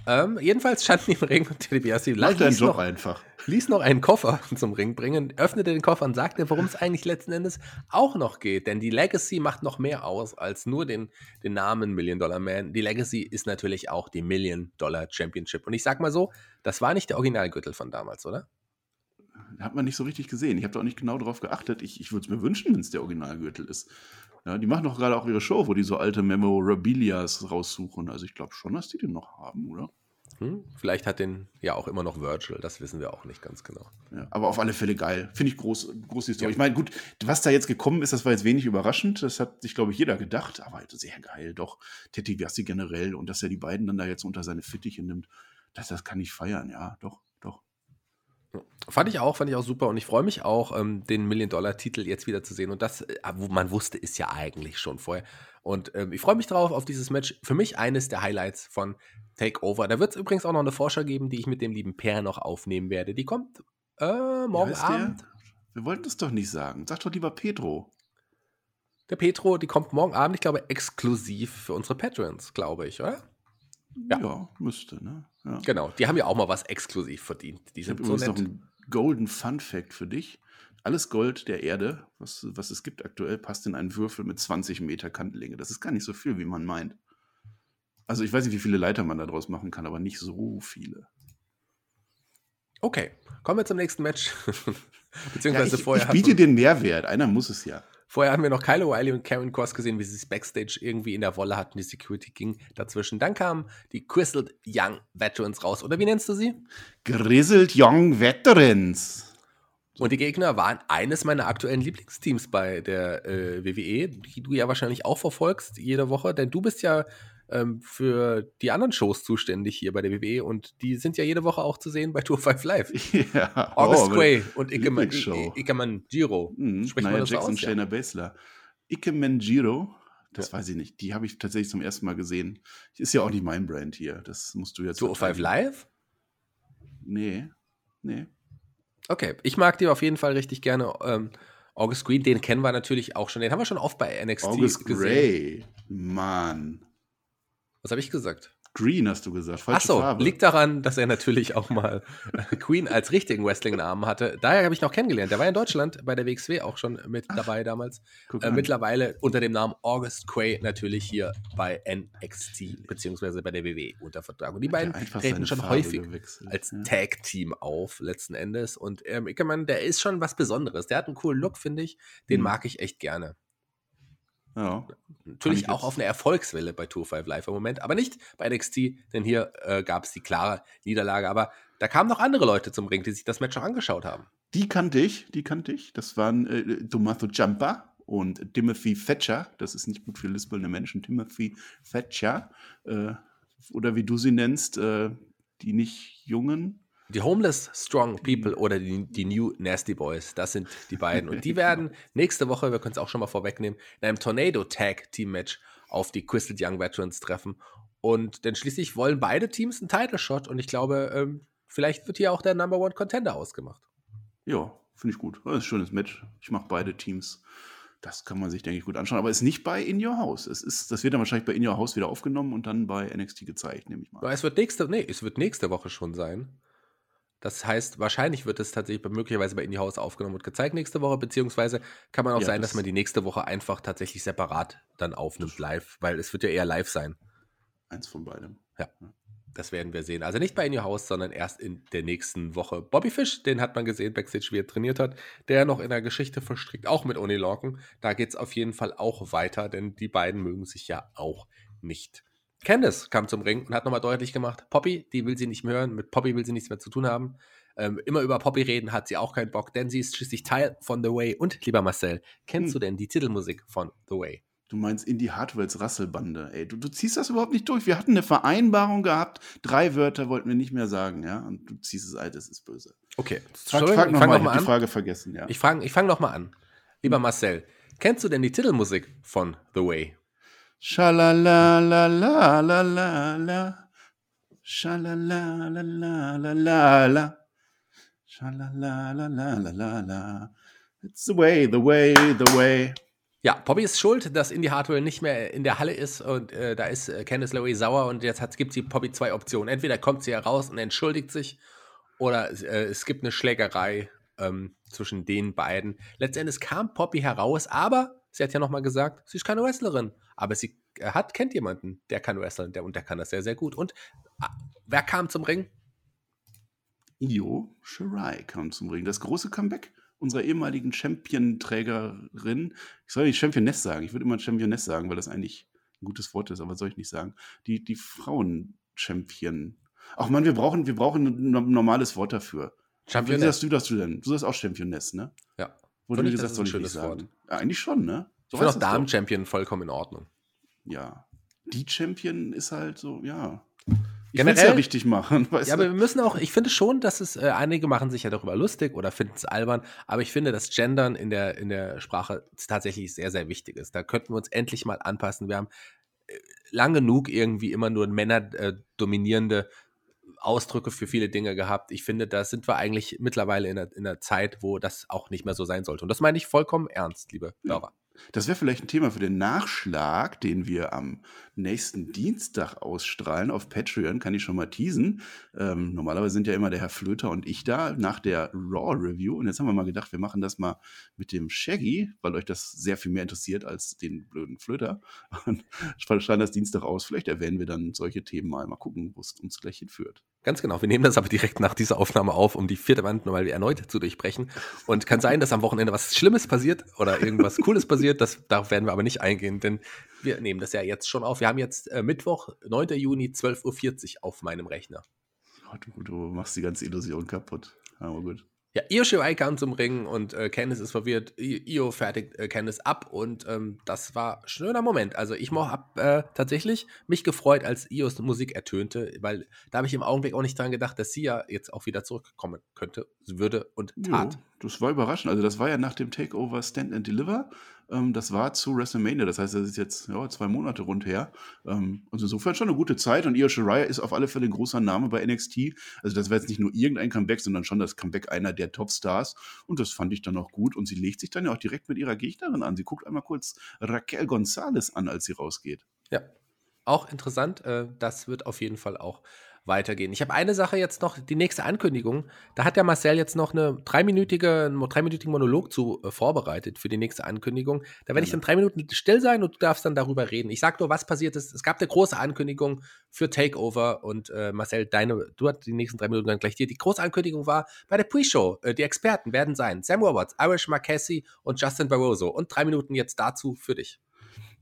Ähm, jedenfalls standen im Ring und Teddy Biasi Mach deinen ließ Job noch, einfach. ließ noch einen Koffer zum Ring bringen, öffnete den Koffer und sagte, worum es eigentlich letzten Endes auch noch geht. Denn die Legacy macht noch mehr aus als nur den, den Namen Million Dollar Man. Die Legacy ist natürlich auch die Million Dollar Championship. Und ich sag mal so, das war nicht der Originalgürtel von damals, oder? Hat man nicht so richtig gesehen. Ich habe da auch nicht genau drauf geachtet. Ich, ich würde es mir wünschen, wenn es der Originalgürtel ist. Ja, die machen doch gerade auch ihre Show, wo die so alte Memorabilias raussuchen. Also ich glaube schon, dass die den noch haben, oder? Hm? Vielleicht hat den ja auch immer noch Virgil, das wissen wir auch nicht ganz genau. Ja, aber auf alle Fälle geil. Finde ich groß, große Historie. Ja. Ich meine, gut, was da jetzt gekommen ist, das war jetzt wenig überraschend. Das hat sich, glaube ich, jeder gedacht. Aber halt sehr geil, doch. Teddy Biasi generell und dass er die beiden dann da jetzt unter seine Fittiche nimmt, das, das kann ich feiern. Ja, doch. Fand ich auch, fand ich auch super und ich freue mich auch, ähm, den Million-Dollar-Titel jetzt wieder zu sehen. Und das, äh, wo man wusste, ist ja eigentlich schon vorher. Und ähm, ich freue mich drauf auf dieses Match. Für mich eines der Highlights von Takeover. Da wird es übrigens auch noch eine Vorschau geben, die ich mit dem lieben Per noch aufnehmen werde. Die kommt äh, morgen Wie heißt der? Abend. Wir wollten es doch nicht sagen. Sag doch lieber Pedro. Der Petro, die kommt morgen Abend, ich glaube, exklusiv für unsere Patrons, glaube ich, oder? Ja. Ja, müsste, ne? Ja. Genau, die haben ja auch mal was exklusiv verdient. Die Ich sind so übrigens noch nett. einen Golden Fun Fact für dich. Alles Gold der Erde, was, was es gibt aktuell, passt in einen Würfel mit 20 Meter Kantenlänge. Das ist gar nicht so viel, wie man meint. Also ich weiß nicht, wie viele Leiter man daraus machen kann, aber nicht so viele. Okay, kommen wir zum nächsten Match. Ja, Beziehungsweise ich, vorher ich biete den Mehrwert. Einer muss es ja. Vorher haben wir noch Kyle O'Reilly und Karen Cross gesehen, wie sie es Backstage irgendwie in der Wolle hatten. Die Security ging dazwischen. Dann kamen die Grizzled Young Veterans raus. Oder wie nennst du sie? Grizzled Young Veterans. Und die Gegner waren eines meiner aktuellen Lieblingsteams bei der äh, WWE, die du ja wahrscheinlich auch verfolgst jede Woche, denn du bist ja ähm, für die anderen Shows zuständig hier bei der WWE und die sind ja jede Woche auch zu sehen bei Tour 5 Live. Ja. August oh, Gray und Ikeman. Ikeman Giro. Mhm. Spricht man das so Jackson, aus? Ja. Shayna Baszler. Ike Menjiro, das Ja. weiß ich nicht. Die habe ich tatsächlich zum ersten Mal gesehen. Ist ja auch nicht mein Brand hier. Das musst du jetzt. Tour 5 verteidigen. Live? Nee. Nee. Okay, ich mag die auf jeden Fall richtig gerne. Ähm, August Green, den kennen wir natürlich auch schon. Den haben wir schon oft bei NXT August gesehen. Gray. Mann. Was habe ich gesagt? Green hast du gesagt. Ach Falsche so, Farbe. liegt daran, dass er natürlich auch mal äh, Queen als richtigen Wrestling-Namen hatte. Daher habe ich noch kennengelernt. Der war in Deutschland bei der WXW auch schon mit dabei damals. Äh, mittlerweile unter dem Namen August Quay natürlich hier bei NXT beziehungsweise bei der WWE unter Vertrag. Und die beiden treten schon Farbe häufig gewechselt. als Ja. Tag-Team auf, letzten Endes. Und ähm, Ickermann, der ist schon was Besonderes. Der hat einen coolen Look, finde ich. Den Mhm. mag ich echt gerne. Ja. Natürlich ich auch auf einer Erfolgswelle bei Tour 5 Live im Moment, aber nicht bei NXT, denn hier äh, gab es die klare Niederlage. Aber da kamen noch andere Leute zum Ring, die sich das Match auch angeschaut haben. Die kannte ich, die kannte ich. Das waren äh, Tommaso Ciampa und Timothy Thatcher. Das ist nicht gut für lispelnde Menschen. Timothy Thatcher. Äh, oder wie du sie nennst, äh, die nicht jungen. Die Homeless Strong People oder die, die New Nasty Boys, das sind die beiden. Und die werden nächste Woche, wir können es auch schon mal vorwegnehmen, in einem Tornado Tag Team Match auf die Crystal Young Veterans treffen. Und denn schließlich wollen beide Teams einen Title Shot und ich glaube, ähm, vielleicht wird hier auch der Number One Contender ausgemacht. Ja, finde ich gut. Das ist ein schönes Match. Ich mache beide Teams. Das kann man sich, denke ich, gut anschauen. Aber es ist nicht bei In Your House. Es ist, das wird dann wahrscheinlich bei In Your House wieder aufgenommen und dann bei NXT gezeigt, nehme ich mal. Aber Es wird nächste, nee, es wird nächste Woche schon sein. Das heißt, wahrscheinlich wird es tatsächlich möglicherweise bei Indie House aufgenommen und gezeigt nächste Woche, beziehungsweise kann man auch Ja, sein, das- dass man die nächste Woche einfach tatsächlich separat dann aufnimmt live, weil es wird ja eher live sein. Eins von beidem. Das werden wir sehen. Also nicht bei Indie House, sondern erst in der nächsten Woche. Bobby Fish, den hat man gesehen, Backstage, wie er trainiert hat, der noch in der Geschichte verstrickt, auch mit Oni Lorcan. Da geht es auf jeden Fall auch weiter, denn die beiden mögen sich ja auch nicht. Candice kam zum Ring und hat nochmal deutlich gemacht, Poppy, die will sie nicht mehr hören, mit Poppy will sie nichts mehr zu tun haben. Ähm, immer über Poppy reden hat sie auch keinen Bock, denn sie ist schließlich Teil von The Way. Und lieber Marcel, kennst Hm. du denn die Titelmusik von The Way? Du meinst Indie Hartwells Rasselbande. Ey, du, du ziehst das überhaupt nicht durch. Wir hatten eine Vereinbarung gehabt. Drei Wörter wollten wir nicht mehr sagen, ja? Und du ziehst es alt, das ist böse. Okay, Frag, frag ich noch ich hab die an. Frage vergessen, ja. Ich fange ich fang noch mal an. Lieber Marcel, kennst du denn die Titelmusik von The Way? Schalala la la la la la. Schalala la la la la la. Schalala la la la la la. It's the way, the way, the way. Ja, Poppy ist schuld, dass Indy Hartwell nicht mehr in der Halle ist und äh, da ist äh, Candice LeRae sauer und jetzt gibt sie Poppy zwei Optionen. Entweder kommt sie heraus und entschuldigt sich oder äh, es gibt eine Schlägerei ähm, zwischen den beiden. Letztendlich kam Poppy heraus, aber sie hat ja nochmal gesagt, sie ist keine Wrestlerin, aber sie äh, hat, kennt jemanden, der kann wresteln der, und der kann das sehr, sehr gut. Und äh, wer kam zum Ring? Io Shirai kam zum Ring. Das große Comeback unserer ehemaligen Champion-Trägerin. Ich soll nicht Championess sagen. Ich würde immer Championess sagen, weil das eigentlich ein gutes Wort ist, aber soll ich nicht sagen. Die, die Frauen-Champion. Ach man, wir brauchen, wir brauchen ein no- normales Wort dafür. Wie Championess. sagst du das du denn? Du sagst auch Championess, ne? Ja. Wurde Finde mir ich, gesagt, soll ein ich nicht schönes sagen. Ja, eigentlich schon, ne? Ich So finde heißt auch. Damen-Champion vollkommen in Ordnung. Ja. Die Champion ist halt so, ja. Ich Generell- will's ja richtig machen, Ja, aber du? wir müssen auch, ich finde schon, dass es, äh, einige machen sich ja darüber lustig oder finden es albern, aber ich finde, dass Gendern in der, in der Sprache tatsächlich sehr, sehr wichtig ist. Da könnten wir uns endlich mal anpassen. Wir haben äh, lang genug irgendwie immer nur Männer äh, dominierende Ausdrücke für viele Dinge gehabt. Ich finde, da sind wir eigentlich mittlerweile in einer, in einer Zeit, wo das auch nicht mehr so sein sollte. Und das meine ich vollkommen ernst, liebe. Hörer. Das wäre vielleicht ein Thema für den Nachschlag, den wir am nächsten Dienstag ausstrahlen auf Patreon, kann ich schon mal teasen. Ähm, normalerweise sind ja immer der Herr Flöter und ich da nach der Raw-Review. Und jetzt haben wir mal gedacht, wir machen das mal mit dem Shaggy, weil euch das sehr viel mehr interessiert als den blöden Flöter. Und strahlen das Dienstag aus. Vielleicht erwähnen wir dann solche Themen mal. Mal gucken, wo es uns gleich hinführt. Ganz genau. Wir nehmen das aber direkt nach dieser Aufnahme auf, um die vierte Wand nochmal erneut zu durchbrechen. Und kann sein, dass am Wochenende was Schlimmes passiert oder irgendwas Cooles passiert. Das, darauf werden wir aber nicht eingehen, denn wir nehmen das ja jetzt schon auf. Wir haben jetzt äh, Mittwoch, 9. Juni, 12.40 Uhr auf meinem Rechner. Du, du machst die ganze Illusion kaputt. Aber gut. Ja, Io Shirai kam zum Ring und äh, Candice ist verwirrt. Io fertigt äh, Candice ab und ähm, das war ein schöner Moment. Also ich habe äh, tatsächlich mich gefreut, als Ios Musik ertönte, weil da habe ich im Augenblick auch nicht dran gedacht, dass sie ja jetzt auch wieder zurückkommen könnte, würde und tat. Ja, das war überraschend. Also das war ja nach dem Takeover Stand and Deliver ähm, das war zu WrestleMania. Das heißt, das ist jetzt ja, zwei Monate rund her. Ähm, also insofern schon eine gute Zeit. Und Io Shirai ist auf alle Fälle ein großer Name bei NXT. Also das war jetzt nicht nur irgendein Comeback, sondern schon das Comeback einer der Topstars. Und das fand ich dann auch gut. Und sie legt sich dann ja auch direkt mit ihrer Gegnerin an. Sie guckt einmal kurz Raquel Gonzalez an, als sie rausgeht. Ja, auch interessant. Äh, das wird auf jeden Fall auch weitergehen. Ich habe eine Sache jetzt noch, die nächste Ankündigung. Da hat der Marcel jetzt noch eine dreiminütige, einen dreiminütigen Monolog zu äh, vorbereitet für die nächste Ankündigung. Da werde ich dann drei Minuten still sein und du darfst dann darüber reden. Ich sage nur, was passiert ist. Es gab eine große Ankündigung für Takeover und äh, Marcel, deine, du hast die nächsten drei Minuten dann gleich dir. Die große Ankündigung war bei der Pre-Show. Äh, die Experten werden sein Sam Roberts, Irish Marquesi und Justin Barroso. Und drei Minuten jetzt dazu für dich.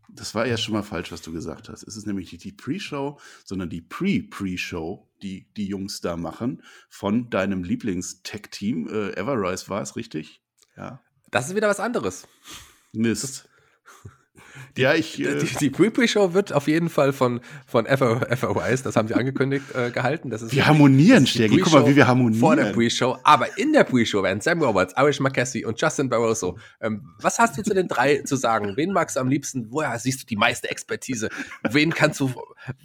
Das war ja schon mal falsch, was du gesagt hast. Es ist nämlich nicht die Pre-Show, sondern die Pre-Pre-Show, die die Jungs da machen, von deinem Lieblings-Tech-Team. Äh, Everrise war es, richtig? Ja. Das ist wieder was anderes. Mist. Ja, ich. Äh die, die Pre-Pre-Show wird auf jeden Fall von, von FOIs, das haben sie angekündigt, äh, gehalten. Das ist wir harmonieren, Stärke. Guck mal, wie wir harmonieren. Vor der Pre-Show. Aber in der Pre-Show werden Sam Roberts, Irish McCassey und Justin Barroso. Ähm, was hast du zu den drei zu sagen? Wen magst du am liebsten? Woher siehst du die meiste Expertise? Wen kannst du,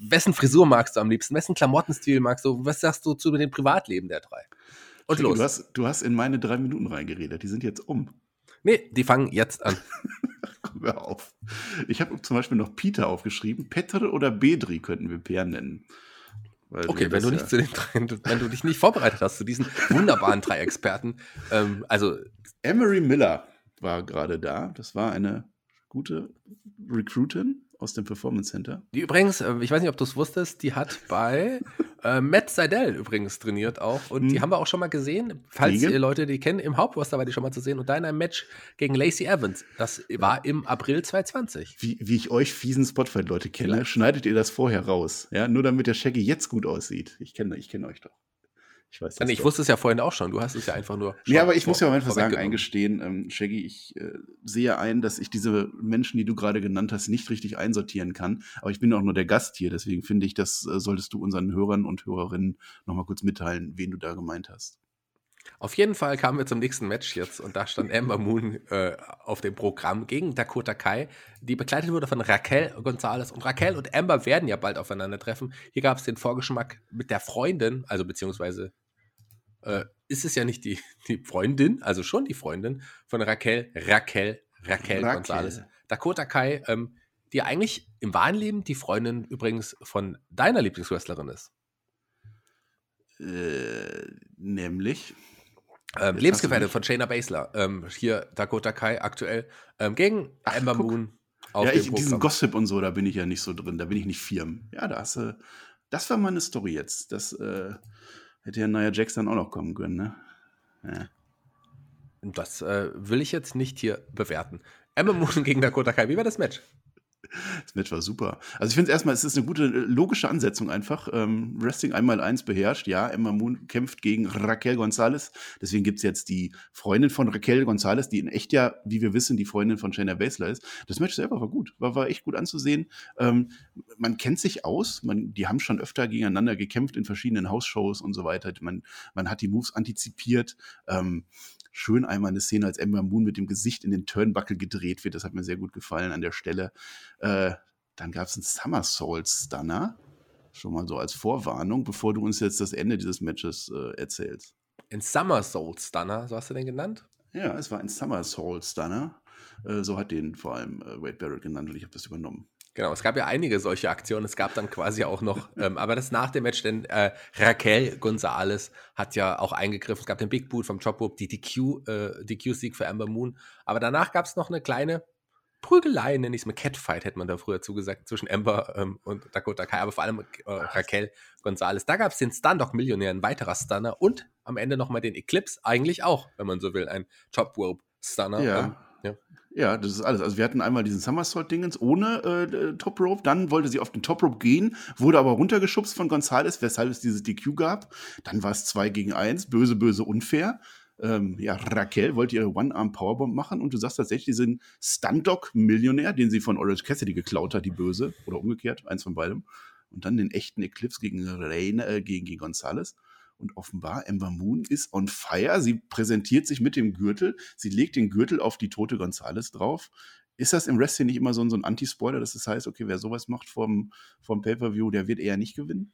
wessen Frisur magst du am liebsten? Wessen Klamottenstil magst du? Was sagst du zu dem Privatleben der drei? Und Stärke, los. Du hast, du hast in meine drei Minuten reingeredet. Die sind jetzt um. Nee, die fangen jetzt an. Hör auf. Ich habe zum Beispiel noch Peter aufgeschrieben. Petr oder Bedri könnten wir Per nennen. Okay, wenn du, nicht ja zu den drei, wenn du dich nicht vorbereitet hast zu diesen wunderbaren drei Experten, ähm, also Emery Miller war gerade da. Das war eine gute Recruitin aus dem Performance Center. Die übrigens, äh, ich weiß nicht, ob du es wusstest, die hat bei äh, Matt Seidel übrigens trainiert auch. Und hm. die haben wir auch schon mal gesehen. Falls Gegen? ihr Leute die kennen, im Hauptroster war die schon mal zu sehen. Und da in einem Match gegen Lacey Evans. Das war im April 2020. Wie, wie ich euch fiesen Spotfight-Leute kenne, Vielleicht. schneidet ihr das vorher raus. Ja, nur damit der Shaggy jetzt gut aussieht. Ich kenne ich kenn euch doch. Ich weiß das. Ich wusste es ja vorhin auch schon. Du hast es ja einfach nur. Ja, aber ich muss ja auch einfach sagen, eingestehen, ähm, Shaggy, ich äh, sehe ein, dass ich diese Menschen, die du gerade genannt hast, nicht richtig einsortieren kann. Aber ich bin auch nur der Gast hier. Deswegen finde ich, das äh, solltest du unseren Hörern und Hörerinnen nochmal kurz mitteilen, wen du da gemeint hast. Auf jeden Fall kamen wir zum nächsten Match jetzt und da stand Amber Moon äh, auf dem Programm gegen Dakota Kai, die begleitet wurde von Raquel Gonzalez. Und Raquel und Amber werden ja bald aufeinandertreffen. Hier gab es den Vorgeschmack mit der Freundin, also beziehungsweise äh, ist es ja nicht die, die Freundin, also schon die Freundin von Raquel, Raquel, Raquel, Raquel. Gonzalez. Dakota Kai, ähm, die eigentlich im wahren Leben die Freundin übrigens von deiner Lieblingswrestlerin ist. Äh, nämlich? Ähm, Lebensgefährtin von Shayna Baszler. Ähm, hier Dakota Kai aktuell ähm, gegen Ach, Amber guck. Moon. Auf ja, ich, diesen Gossip und so, da bin ich ja nicht so drin, da bin ich nicht firm. Ja, da hast du, das war meine Story jetzt. Das, äh, Hätte ja Nia Jax dann auch noch kommen können, ne? Ja. Das äh, will ich jetzt nicht hier bewerten. Emma Moon gegen Dakota Kai, wie war das Match? Das Match war super. Also ich finde es erstmal, es ist eine gute logische Ansetzung einfach. Ähm, Wrestling einmal eins beherrscht. Ja, Emma Moon kämpft gegen Raquel Gonzalez. Deswegen gibt es jetzt die Freundin von Raquel Gonzalez, die in echt ja, wie wir wissen, die Freundin von Shayna Baszler ist. Das Match selber war gut. War, war echt gut anzusehen. Ähm, man kennt sich aus. Man, die haben schon öfter gegeneinander gekämpft in verschiedenen Hausshows und so weiter. Man, man hat die Moves antizipiert. Ähm, schön einmal eine Szene, als Ember Moon mit dem Gesicht in den Turnbuckle gedreht wird. Das hat mir sehr gut gefallen an der Stelle. Äh, dann gab es einen Somersault Stunner. Schon mal so als Vorwarnung, bevor du uns jetzt das Ende dieses Matches äh, erzählst. Ein Somersault Stunner, so hast du den genannt? Ja, es war ein Somersault Stunner. Äh, so hat den vor allem äh, Wade Barrett genannt und ich habe das übernommen. Genau, es gab ja einige solche Aktionen. Es gab dann quasi auch noch, ähm, aber das nach dem Match, denn äh, Raquel Gonzalez hat ja auch eingegriffen. Es gab den Big Boot vom Chop Rope, die DQ, äh, DQ-Sieg für Amber Moon. Aber danach gab es noch eine kleine Prügelei, nenne ich es mal, Catfight, hätte man da früher zugesagt, zwischen Amber ähm, und Dakota Kai, aber vor allem äh, Raquel Gonzalez. Da gab es den Stun-Dog Millionär, ein weiterer Stunner und am Ende nochmal den Eclipse, eigentlich auch, wenn man so will, ein Chop Rope Stunner. Ja. Ähm, ja. Ja, das ist alles. Also wir hatten einmal diesen Somersault-Dingens ohne äh, Top Rope, dann wollte sie auf den Top Rope gehen, wurde aber runtergeschubst von Gonzales, weshalb es dieses DQ gab. Dann war es 2 gegen 1, böse, böse, unfair. ähm, ja, Raquel wollte ihre One-Arm-Powerbomb machen und du sagst tatsächlich, diesen Stundock-Millionär, den sie von Orange Cassidy geklaut hat, die Böse, oder umgekehrt, eins von beidem, und dann den echten Eclipse gegen Reina, äh, gegen, gegen Gonzalez. Und offenbar, Ember Moon ist on fire. Sie präsentiert sich mit dem Gürtel. Sie legt den Gürtel auf die tote Gonzalez drauf. Ist das im Wrestling nicht immer so ein, so ein Anti-Spoiler, dass das heißt, okay, wer sowas macht vom, vom Pay-Per-View, der wird eher nicht gewinnen?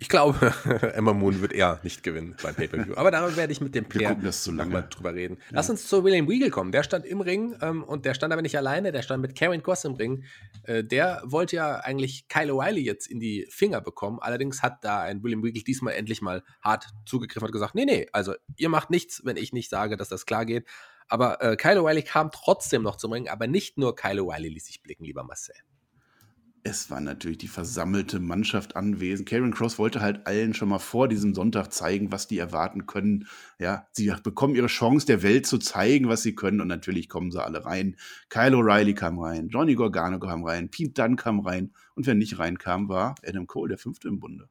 Ich glaube, Emma Moon wird eher nicht gewinnen beim Pay-Per-View. Aber darüber werde ich mit dem Player mal drüber reden. Ja. Lass uns zu William Regal kommen. Der stand im Ring ähm, und der stand aber nicht alleine, der stand mit Karen Goss im Ring. Äh, der wollte ja eigentlich Kyle O'Reilly jetzt in die Finger bekommen. Allerdings hat da ein William Regal diesmal endlich mal hart zugegriffen und gesagt, nee, nee, also ihr macht nichts, wenn ich nicht sage, dass das klar geht. Aber äh, Kyle O'Reilly kam trotzdem noch zum Ring, aber nicht nur Kyle O'Reilly ließ sich blicken, lieber Marcel es war natürlich die versammelte Mannschaft anwesend. Karen Cross wollte halt allen schon mal vor diesem Sonntag zeigen, was die erwarten können. Ja, sie bekommen ihre Chance, der Welt zu zeigen, was sie können. Und natürlich kommen sie alle rein. Kyle O'Reilly kam rein, Johnny Gorgano kam rein, Pete Dunn kam rein. Und wer nicht reinkam, war Adam Cole, der fünfte im Bunde.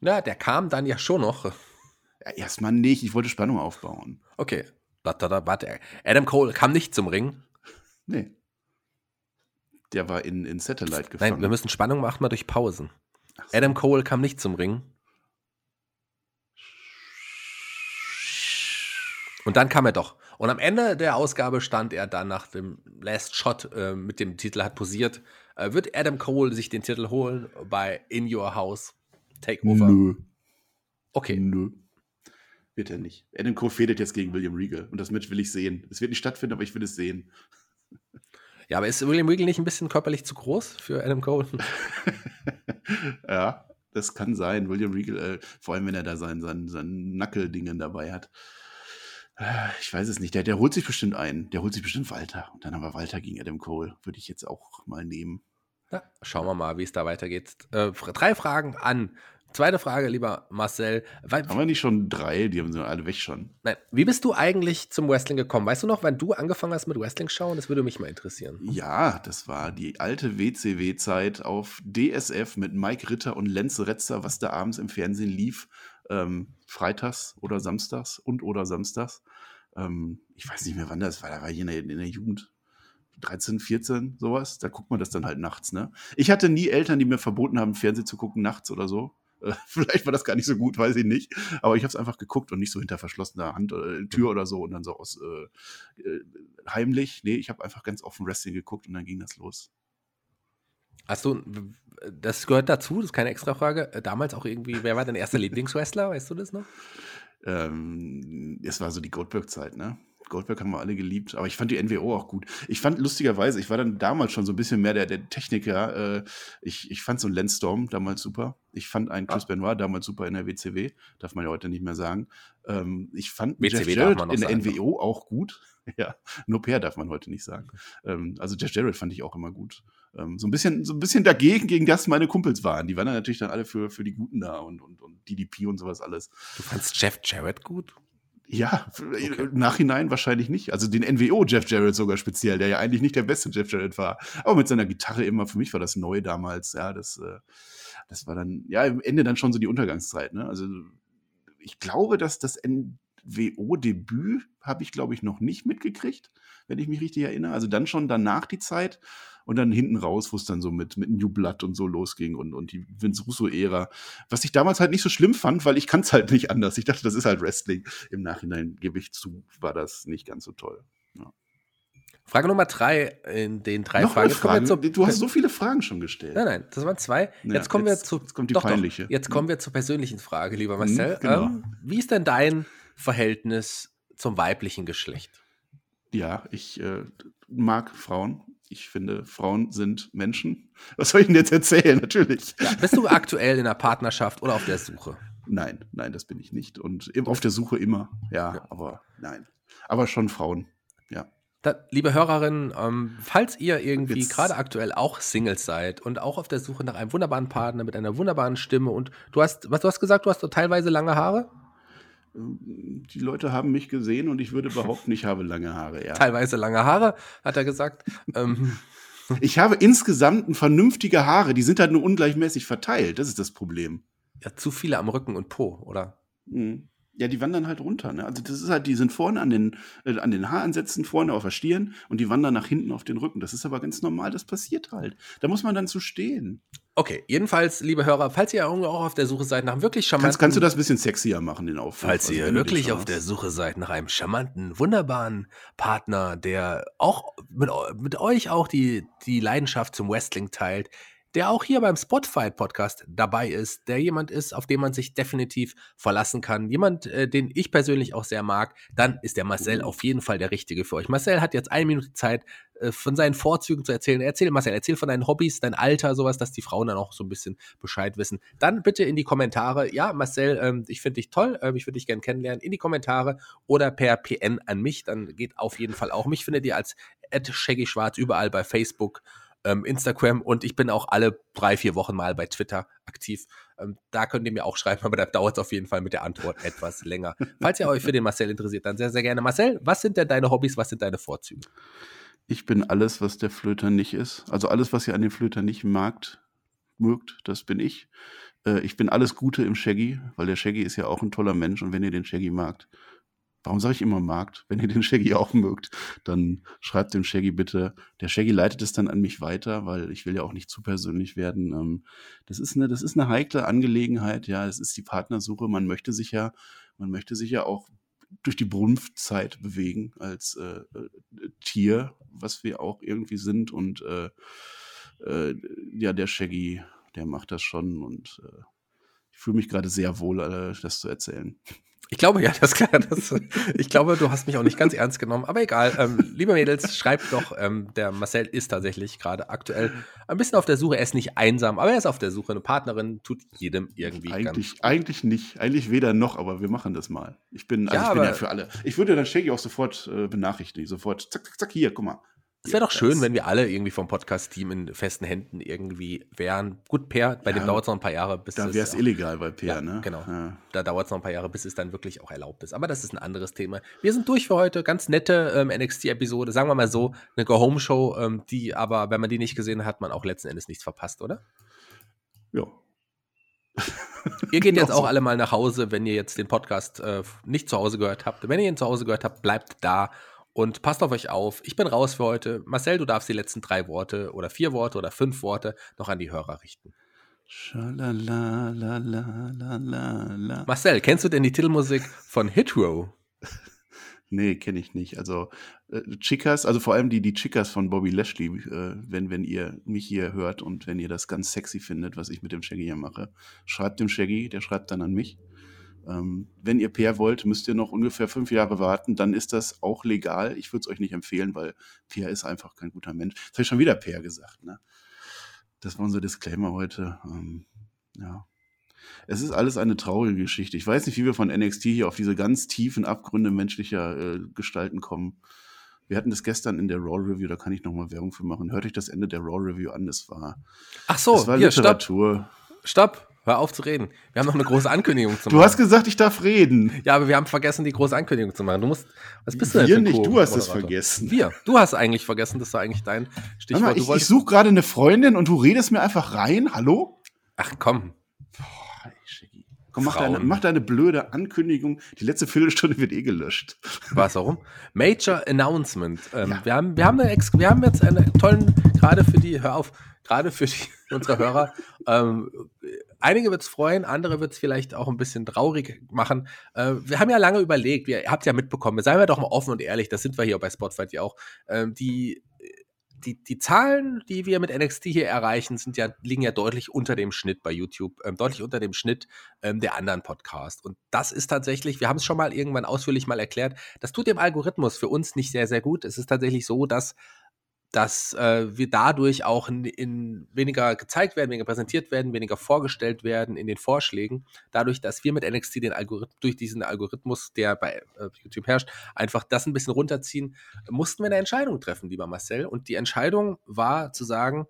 Na, der kam dann ja schon noch. Ja, erstmal nicht. Ich wollte Spannung aufbauen. Okay. Warte, Adam Cole kam nicht zum Ring. Nee. Der war in, in Satellite gefangen. Nein, wir müssen Spannung machen mal durch Pausen. So. Adam Cole kam nicht zum Ring. Und dann kam er doch. Und am Ende der Ausgabe stand er dann nach dem Last Shot äh, mit dem Titel hat posiert. Äh, wird Adam Cole sich den Titel holen bei In Your House Takeover? Nö. Okay. Nö. Wird er nicht. Adam Cole fädelt jetzt gegen William Regal. Und das Match will ich sehen. Es wird nicht stattfinden, aber ich will es sehen. Ja, aber ist William Regal nicht ein bisschen körperlich zu groß für Adam Cole? ja, das kann sein. William Regal, äh, vor allem wenn er da sein, sein, sein Nackeldingen dabei hat. Ich weiß es nicht. Der, der holt sich bestimmt ein. Der holt sich bestimmt Walter. Und dann haben wir Walter gegen Adam Cole. Würde ich jetzt auch mal nehmen. Ja, schauen wir mal, wie es da weitergeht. Äh, drei Fragen an Zweite Frage, lieber Marcel. Haben wir nicht schon drei? Die haben sie alle weg schon. Nein. Wie bist du eigentlich zum Wrestling gekommen? Weißt du noch, wann du angefangen hast mit Wrestling schauen? Das würde mich mal interessieren. Ja, das war die alte WCW-Zeit auf DSF mit Mike Ritter und Lenz Retzer, was da abends im Fernsehen lief. Ähm, freitags oder samstags und oder samstags. Ähm, ich weiß nicht mehr, wann das war. Da war ich in der, in der Jugend. 13, 14, sowas. Da guckt man das dann halt nachts, ne? Ich hatte nie Eltern, die mir verboten haben, Fernsehen zu gucken nachts oder so. Vielleicht war das gar nicht so gut, weiß ich nicht. Aber ich habe es einfach geguckt und nicht so hinter verschlossener Hand, äh, Tür oder so und dann so aus äh, äh, heimlich. Nee, ich habe einfach ganz offen Wrestling geguckt und dann ging das los. Hast du, das gehört dazu, das ist keine extra Frage. Äh, damals auch irgendwie, wer war dein erster Lieblingswrestler? Weißt du das noch? Ähm, es war so die Goldberg-Zeit, ne? Goldberg haben wir alle geliebt, aber ich fand die NWO auch gut. Ich fand lustigerweise, ich war dann damals schon so ein bisschen mehr der, der Techniker. Äh, ich, ich fand so einen Lance Storm damals super. Ich fand einen Chris ah. Benoit damals super in der WCW. Darf man ja heute nicht mehr sagen. Ähm, ich fand WCW Jeff Jarrett in der sagen, NWO auch gut. ja, nur Per darf man heute nicht sagen. Ähm, also Jeff Jarrett fand ich auch immer gut. Ähm, so, ein bisschen, so ein bisschen dagegen, gegen das meine Kumpels waren. Die waren dann natürlich dann alle für, für die Guten da und, und, und DDP und sowas alles. Du fandst Jeff Jarrett gut? Ja, okay. im Nachhinein wahrscheinlich nicht. Also den NWO Jeff Jarrett sogar speziell, der ja eigentlich nicht der beste Jeff Jarrett war. Aber mit seiner Gitarre immer, für mich war das neu damals. Ja, das, äh, das war dann, ja, im Ende dann schon so die Untergangszeit. Ne? Also ich glaube, dass das NWO-Debüt habe ich, glaube ich, noch nicht mitgekriegt, wenn ich mich richtig erinnere. Also dann schon danach die Zeit und dann hinten raus, wo es dann so mit, mit New Blood und so losging und, und die Vince Russo-Ära. Was ich damals halt nicht so schlimm fand, weil ich kann es halt nicht anders. Ich dachte, das ist halt Wrestling. Im Nachhinein gebe ich zu, war das nicht ganz so toll. Ja. Frage Nummer drei in den drei Noch Fragen. Frage. Zur, du hast so viele Fragen schon gestellt. Nein, nein, das waren zwei. Ja, jetzt kommen jetzt, wir zu. Jetzt kommt die doch, peinliche. Doch, jetzt kommen wir zur persönlichen Frage, lieber mhm, Marcel. genau. ähm, wie ist denn dein Verhältnis zum weiblichen Geschlecht? Ja, ich äh, mag Frauen ich finde, Frauen sind Menschen. Was soll ich denn jetzt erzählen? Natürlich. Ja, bist du aktuell in einer Partnerschaft oder auf der Suche? Nein, nein, das bin ich nicht. Und auf der Suche immer, ja, ja. aber nein. Aber schon Frauen, ja. Da, liebe Hörerinnen, ähm, falls ihr irgendwie gerade aktuell auch Singles seid und auch auf der Suche nach einem wunderbaren Partner mit einer wunderbaren Stimme und du hast, was du hast gesagt, du hast so teilweise lange Haare? Die Leute haben mich gesehen und ich würde behaupten, ich habe lange Haare, ja. Teilweise lange Haare, hat er gesagt. ähm. Ich habe insgesamt vernünftige Haare, die sind halt nur ungleichmäßig verteilt. Das ist das Problem. Ja, zu viele am Rücken und Po, oder? Mhm. Ja, die wandern halt runter. Ne? Also das ist halt, die sind vorne an den, äh, an den Haaransätzen, vorne auf der Stirn und die wandern nach hinten auf den Rücken. Das ist aber ganz normal, das passiert halt. Da muss man dann zu stehen. Okay, jedenfalls, liebe Hörer, falls ihr auch auf der Suche seid nach einem wirklich charmanten... Kannst, kannst du das ein bisschen sexier machen, den Aufruf? Falls Also ihr wirklich auf der. Suche seid nach einem charmanten, wunderbaren Partner, der auch mit, mit euch auch die, die Leidenschaft zum Wrestling teilt, der auch hier beim Spotify-Podcast dabei ist, der jemand ist, auf den man sich definitiv verlassen kann, jemand, äh, den ich persönlich auch sehr mag, dann ist der Marcel auf jeden Fall der Richtige für euch. Marcel hat jetzt eine Minute Zeit, äh, von seinen Vorzügen zu erzählen. Erzähl, Marcel, erzähl von deinen Hobbys, dein Alter, sowas, dass die Frauen dann auch so ein bisschen Bescheid wissen. Dann bitte in die Kommentare, ja, Marcel, ähm, ich finde dich toll, ähm, ich würde dich gerne kennenlernen, in die Kommentare oder per PN an mich, dann geht auf jeden Fall auch. Mich findet ihr als @shaggyschwarz überall bei Facebook, ähm, Instagram und ich bin auch alle drei, vier Wochen mal bei Twitter aktiv. Ähm, da könnt ihr mir auch schreiben, aber da dauert es auf jeden Fall mit der Antwort etwas länger. Falls ihr euch für den Marcel interessiert, dann sehr, sehr gerne. Marcel, was sind denn deine Hobbys, was sind deine Vorzüge? Ich bin alles, was der Flöter nicht ist. Also alles, was ihr an dem Flöter nicht magt, mögt, das bin ich. Äh, ich bin alles Gute im Shaggy, weil der Shaggy ist ja auch ein toller Mensch und wenn ihr den Shaggy magt, warum sage ich immer magt? Wenn ihr den Shaggy auch mögt, dann schreibt dem Shaggy bitte. Der Shaggy leitet es dann an mich weiter, weil ich will ja auch nicht zu persönlich werden. Ähm, das ist eine, das ist eine heikle Angelegenheit. Ja, es ist die Partnersuche. Man möchte sich ja, man möchte sich ja auch durch die Brunftzeit bewegen als äh, äh, Tier, was wir auch irgendwie sind. Und äh, äh, ja, der Shaggy, der macht das schon und äh, ich fühle mich gerade sehr wohl, äh, das zu erzählen. Ich glaube, ja, das, das ich glaube, du hast mich auch nicht ganz ernst genommen, aber egal. Ähm, liebe Mädels, schreibt doch, ähm, der Marcel ist tatsächlich gerade aktuell ein bisschen auf der Suche. Er ist nicht einsam, aber er ist auf der Suche. Eine Partnerin tut jedem irgendwie ganz Eigentlich, eigentlich nicht. Eigentlich weder noch, aber wir machen das mal. Ich bin, also Ja, ich bin ja für alle. Ich würde dann Shaggy auch sofort äh, benachrichtigen. Sofort, zack, zack, zack, hier, guck mal. Es wäre doch schön, wenn wir alle irgendwie vom Podcast-Team in festen Händen irgendwie wären. Gut, Per, bei Ja, dem dauert es noch ein paar Jahre, bis Da es wäre es illegal bei Peer, Ja, ne? genau. Ja. Da dauert es noch ein paar Jahre, bis es dann wirklich auch erlaubt ist. Aber das ist ein anderes Thema. Wir sind durch für heute. Ganz nette ähm, NXT-Episode. Sagen wir mal so, eine Go-Home-Show, ähm, die aber, wenn man die nicht gesehen hat, man auch letzten Endes nichts verpasst, oder? ja. Ihr geht jetzt auch alle mal nach Hause, wenn ihr jetzt den Podcast äh, nicht zu Hause gehört habt. Wenn ihr ihn zu Hause gehört habt, bleibt da und passt auf euch auf. Ich bin raus für heute. Marcel, du darfst die letzten drei Worte oder vier Worte oder fünf Worte noch an die Hörer richten. Marcel, kennst du denn die Titelmusik von Hit Row? Nee, kenne ich nicht. Also äh, Chicas, also vor allem die, die Chicas von Bobby Lashley, äh, wenn, wenn ihr mich hier hört und wenn ihr das ganz sexy findet, was ich mit dem Shaggy hier mache, schreibt dem Shaggy, der schreibt dann an mich. Ähm, wenn ihr Peer wollt, müsst ihr noch ungefähr fünf Jahre warten, dann ist das auch legal. Ich würde es euch nicht empfehlen, weil Peer ist einfach kein guter Mensch. Das habe ich schon wieder Peer gesagt, ne? Das war unser Disclaimer heute. Ähm, ja. Es ist alles eine traurige Geschichte. Ich weiß nicht, wie wir von NXT hier auf diese ganz tiefen Abgründe menschlicher äh, Gestalten kommen. Wir hatten das gestern in der Raw Review, da kann ich nochmal Werbung für machen. Hört euch das Ende der Raw Review an, das war, Ach so, das war hier, stopp, Literatur. stopp. Hör auf zu reden. Wir haben noch eine große Ankündigung zu Du machen. hast gesagt, ich darf reden. ja, aber wir haben vergessen, die große Ankündigung zu machen. Du musst, was bist du denn Wir nicht, du hast es vergessen. Wir. Du hast eigentlich vergessen, das war eigentlich dein Stichwort. mal, du ich, ich suche gerade eine Freundin und du redest mir einfach rein. Hallo? ach komm, Boah, ey. Komm, mach deine, mach deine blöde Ankündigung. Die letzte Viertelstunde wird eh gelöscht. was warum? Major Announcement. Ähm, Ja. wir, haben, wir, haben eine Ex wir haben jetzt einen tollen, gerade für die, hör auf, gerade für die, unsere Hörer, ähm, einige wird es freuen, andere wird es vielleicht auch ein bisschen traurig machen. Äh, wir haben ja lange überlegt, ihr habt ja mitbekommen, seien wir doch mal offen und ehrlich, das sind wir hier bei Spotify ja auch, ähm, die die, die Zahlen, die wir mit NXT hier erreichen, sind ja, liegen ja deutlich unter dem Schnitt bei YouTube, ähm, deutlich unter dem Schnitt ähm, der anderen Podcasts. Und das ist tatsächlich, wir haben es schon mal irgendwann ausführlich mal erklärt, das tut dem Algorithmus für uns nicht sehr, sehr gut. Es ist tatsächlich so, dass dass äh, wir dadurch auch in, in weniger gezeigt werden, weniger präsentiert werden, weniger vorgestellt werden in den Vorschlägen. Dadurch, dass wir mit NXT den Algorithmus, durch diesen Algorithmus, der bei äh, YouTube herrscht, einfach das ein bisschen runterziehen, mussten wir eine Entscheidung treffen, lieber Marcel. Und die Entscheidung war zu sagen,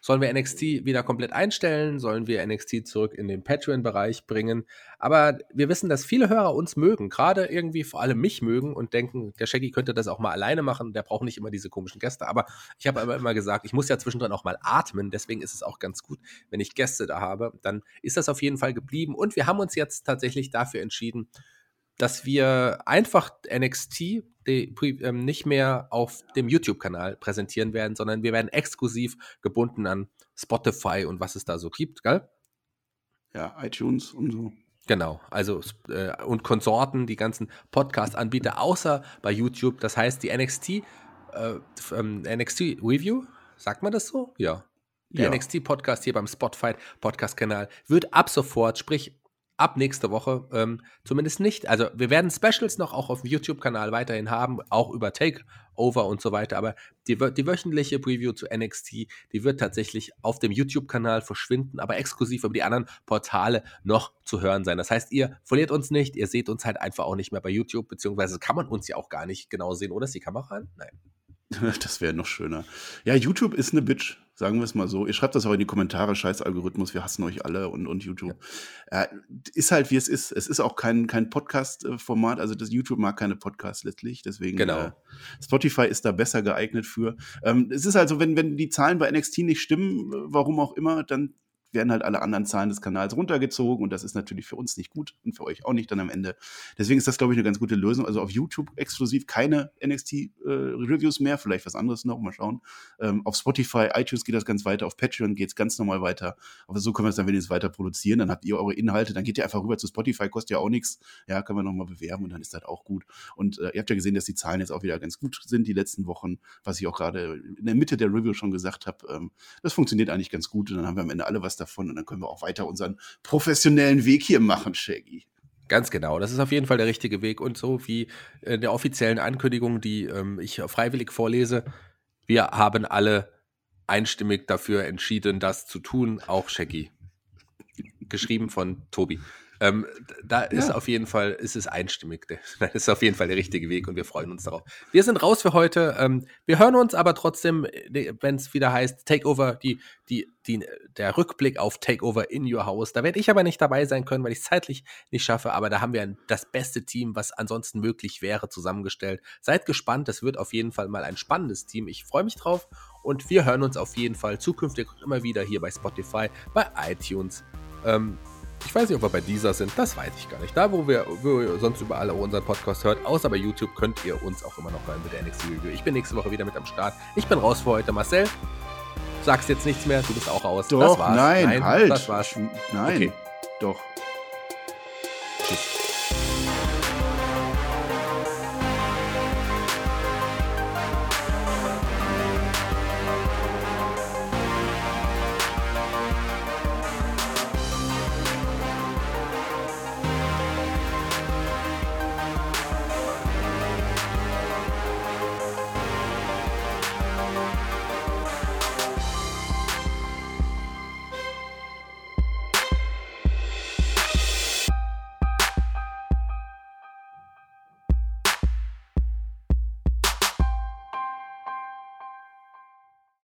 Sollen wir NXT wieder komplett einstellen? Sollen wir NXT zurück in den Patreon-Bereich bringen? Aber wir wissen, dass viele Hörer uns mögen, gerade irgendwie vor allem mich mögen und denken, der Shaggy könnte das auch mal alleine machen, der braucht nicht immer diese komischen Gäste. Aber ich habe aber immer gesagt, ich muss ja zwischendrin auch mal atmen, deswegen ist es auch ganz gut, wenn ich Gäste da habe. Dann ist das auf jeden Fall geblieben und wir haben uns jetzt tatsächlich dafür entschieden, dass wir einfach NXT die, ähm, nicht mehr auf dem YouTube-Kanal präsentieren werden, sondern wir werden exklusiv gebunden an Spotify und was es da so gibt, gell? Ja, iTunes und so. Genau, also äh, und Konsorten, die ganzen Podcast-Anbieter, außer bei YouTube. Das heißt, die NXT, äh, ähm, NXT Review, sagt man das so? Ja. Der ja. NXT-Podcast hier beim Spotify Podcast-Kanal wird ab sofort, sprich ab nächste Woche ähm, zumindest nicht. Also wir werden Specials noch auch auf dem YouTube-Kanal weiterhin haben, auch über Takeover und so weiter. Aber die, die wöchentliche Preview zu NXT, die wird tatsächlich auf dem YouTube-Kanal verschwinden, aber exklusiv über die anderen Portale noch zu hören sein. Das heißt, ihr verliert uns nicht, ihr seht uns halt einfach auch nicht mehr bei YouTube, beziehungsweise kann man uns ja auch gar nicht genau sehen, oder ist die Kamera an? Nein. Das wäre noch schöner. Ja, YouTube ist eine Bitch, sagen wir es mal so. Ihr schreibt das auch in die Kommentare, scheiß Algorithmus, wir hassen euch alle und, und YouTube. Ja. Äh, ist halt, wie es ist. Es ist auch kein, kein Podcast-Format, also das YouTube mag keine Podcasts letztlich, deswegen genau. äh, Spotify ist da besser geeignet für. Ähm, es ist also, wenn, wenn die Zahlen bei NXT nicht stimmen, warum auch immer, dann werden halt alle anderen Zahlen des Kanals runtergezogen und das ist natürlich für uns nicht gut und für euch auch nicht dann am Ende. Deswegen ist das, glaube ich, eine ganz gute Lösung. Also auf YouTube exklusiv keine NXT-Reviews äh, mehr, vielleicht was anderes noch, mal schauen. Ähm, auf Spotify, iTunes geht das ganz weiter, auf Patreon geht es ganz normal weiter. Aber so können wir es dann wenigstens weiter produzieren. Dann habt ihr eure Inhalte, dann geht ihr einfach rüber zu Spotify, kostet ja auch nichts. Ja, können wir nochmal bewerben und dann ist das auch gut. Und äh, ihr habt ja gesehen, dass die Zahlen jetzt auch wieder ganz gut sind die letzten Wochen, was ich auch gerade in der Mitte der Review schon gesagt habe. Ähm, das funktioniert eigentlich ganz gut und dann haben wir am Ende alle was davon und dann können wir auch weiter unseren professionellen Weg hier machen, Shaggy. Ganz genau, das ist auf jeden Fall der richtige Weg und so wie in der offiziellen Ankündigung, die ähm, ich freiwillig vorlese, wir haben alle einstimmig dafür entschieden, das zu tun, auch Shaggy. Geschrieben von Tobi. Ähm, da ist ja. auf jeden Fall, ist es einstimmig. Das ist auf jeden Fall der richtige Weg und wir freuen uns darauf. Wir sind raus für heute. Ähm, wir hören uns aber trotzdem, äh, wenn es wieder heißt, Takeover, die, die, die, der Rückblick auf Takeover in Your House. Da werde ich aber nicht dabei sein können, weil ich es zeitlich nicht schaffe. Aber da haben wir das beste Team, was ansonsten möglich wäre, zusammengestellt. Seid gespannt, das wird auf jeden Fall mal ein spannendes Team. Ich freue mich drauf und wir hören uns auf jeden Fall zukünftig immer wieder hier bei Spotify, bei iTunes. Ähm, ich weiß nicht, ob wir bei dieser sind, das weiß ich gar nicht. Da, wo wir, wo ihr sonst überall unseren Podcast hört, außer bei YouTube, könnt ihr uns auch immer noch hören mit der NXT Review. Ich bin nächste Woche wieder mit am Start. Ich bin raus für heute. Marcel, sagst jetzt nichts mehr, du bist auch raus. Doch, das war's. Nein, nein, halt. Das war's. Nein, okay. doch. Tschüss.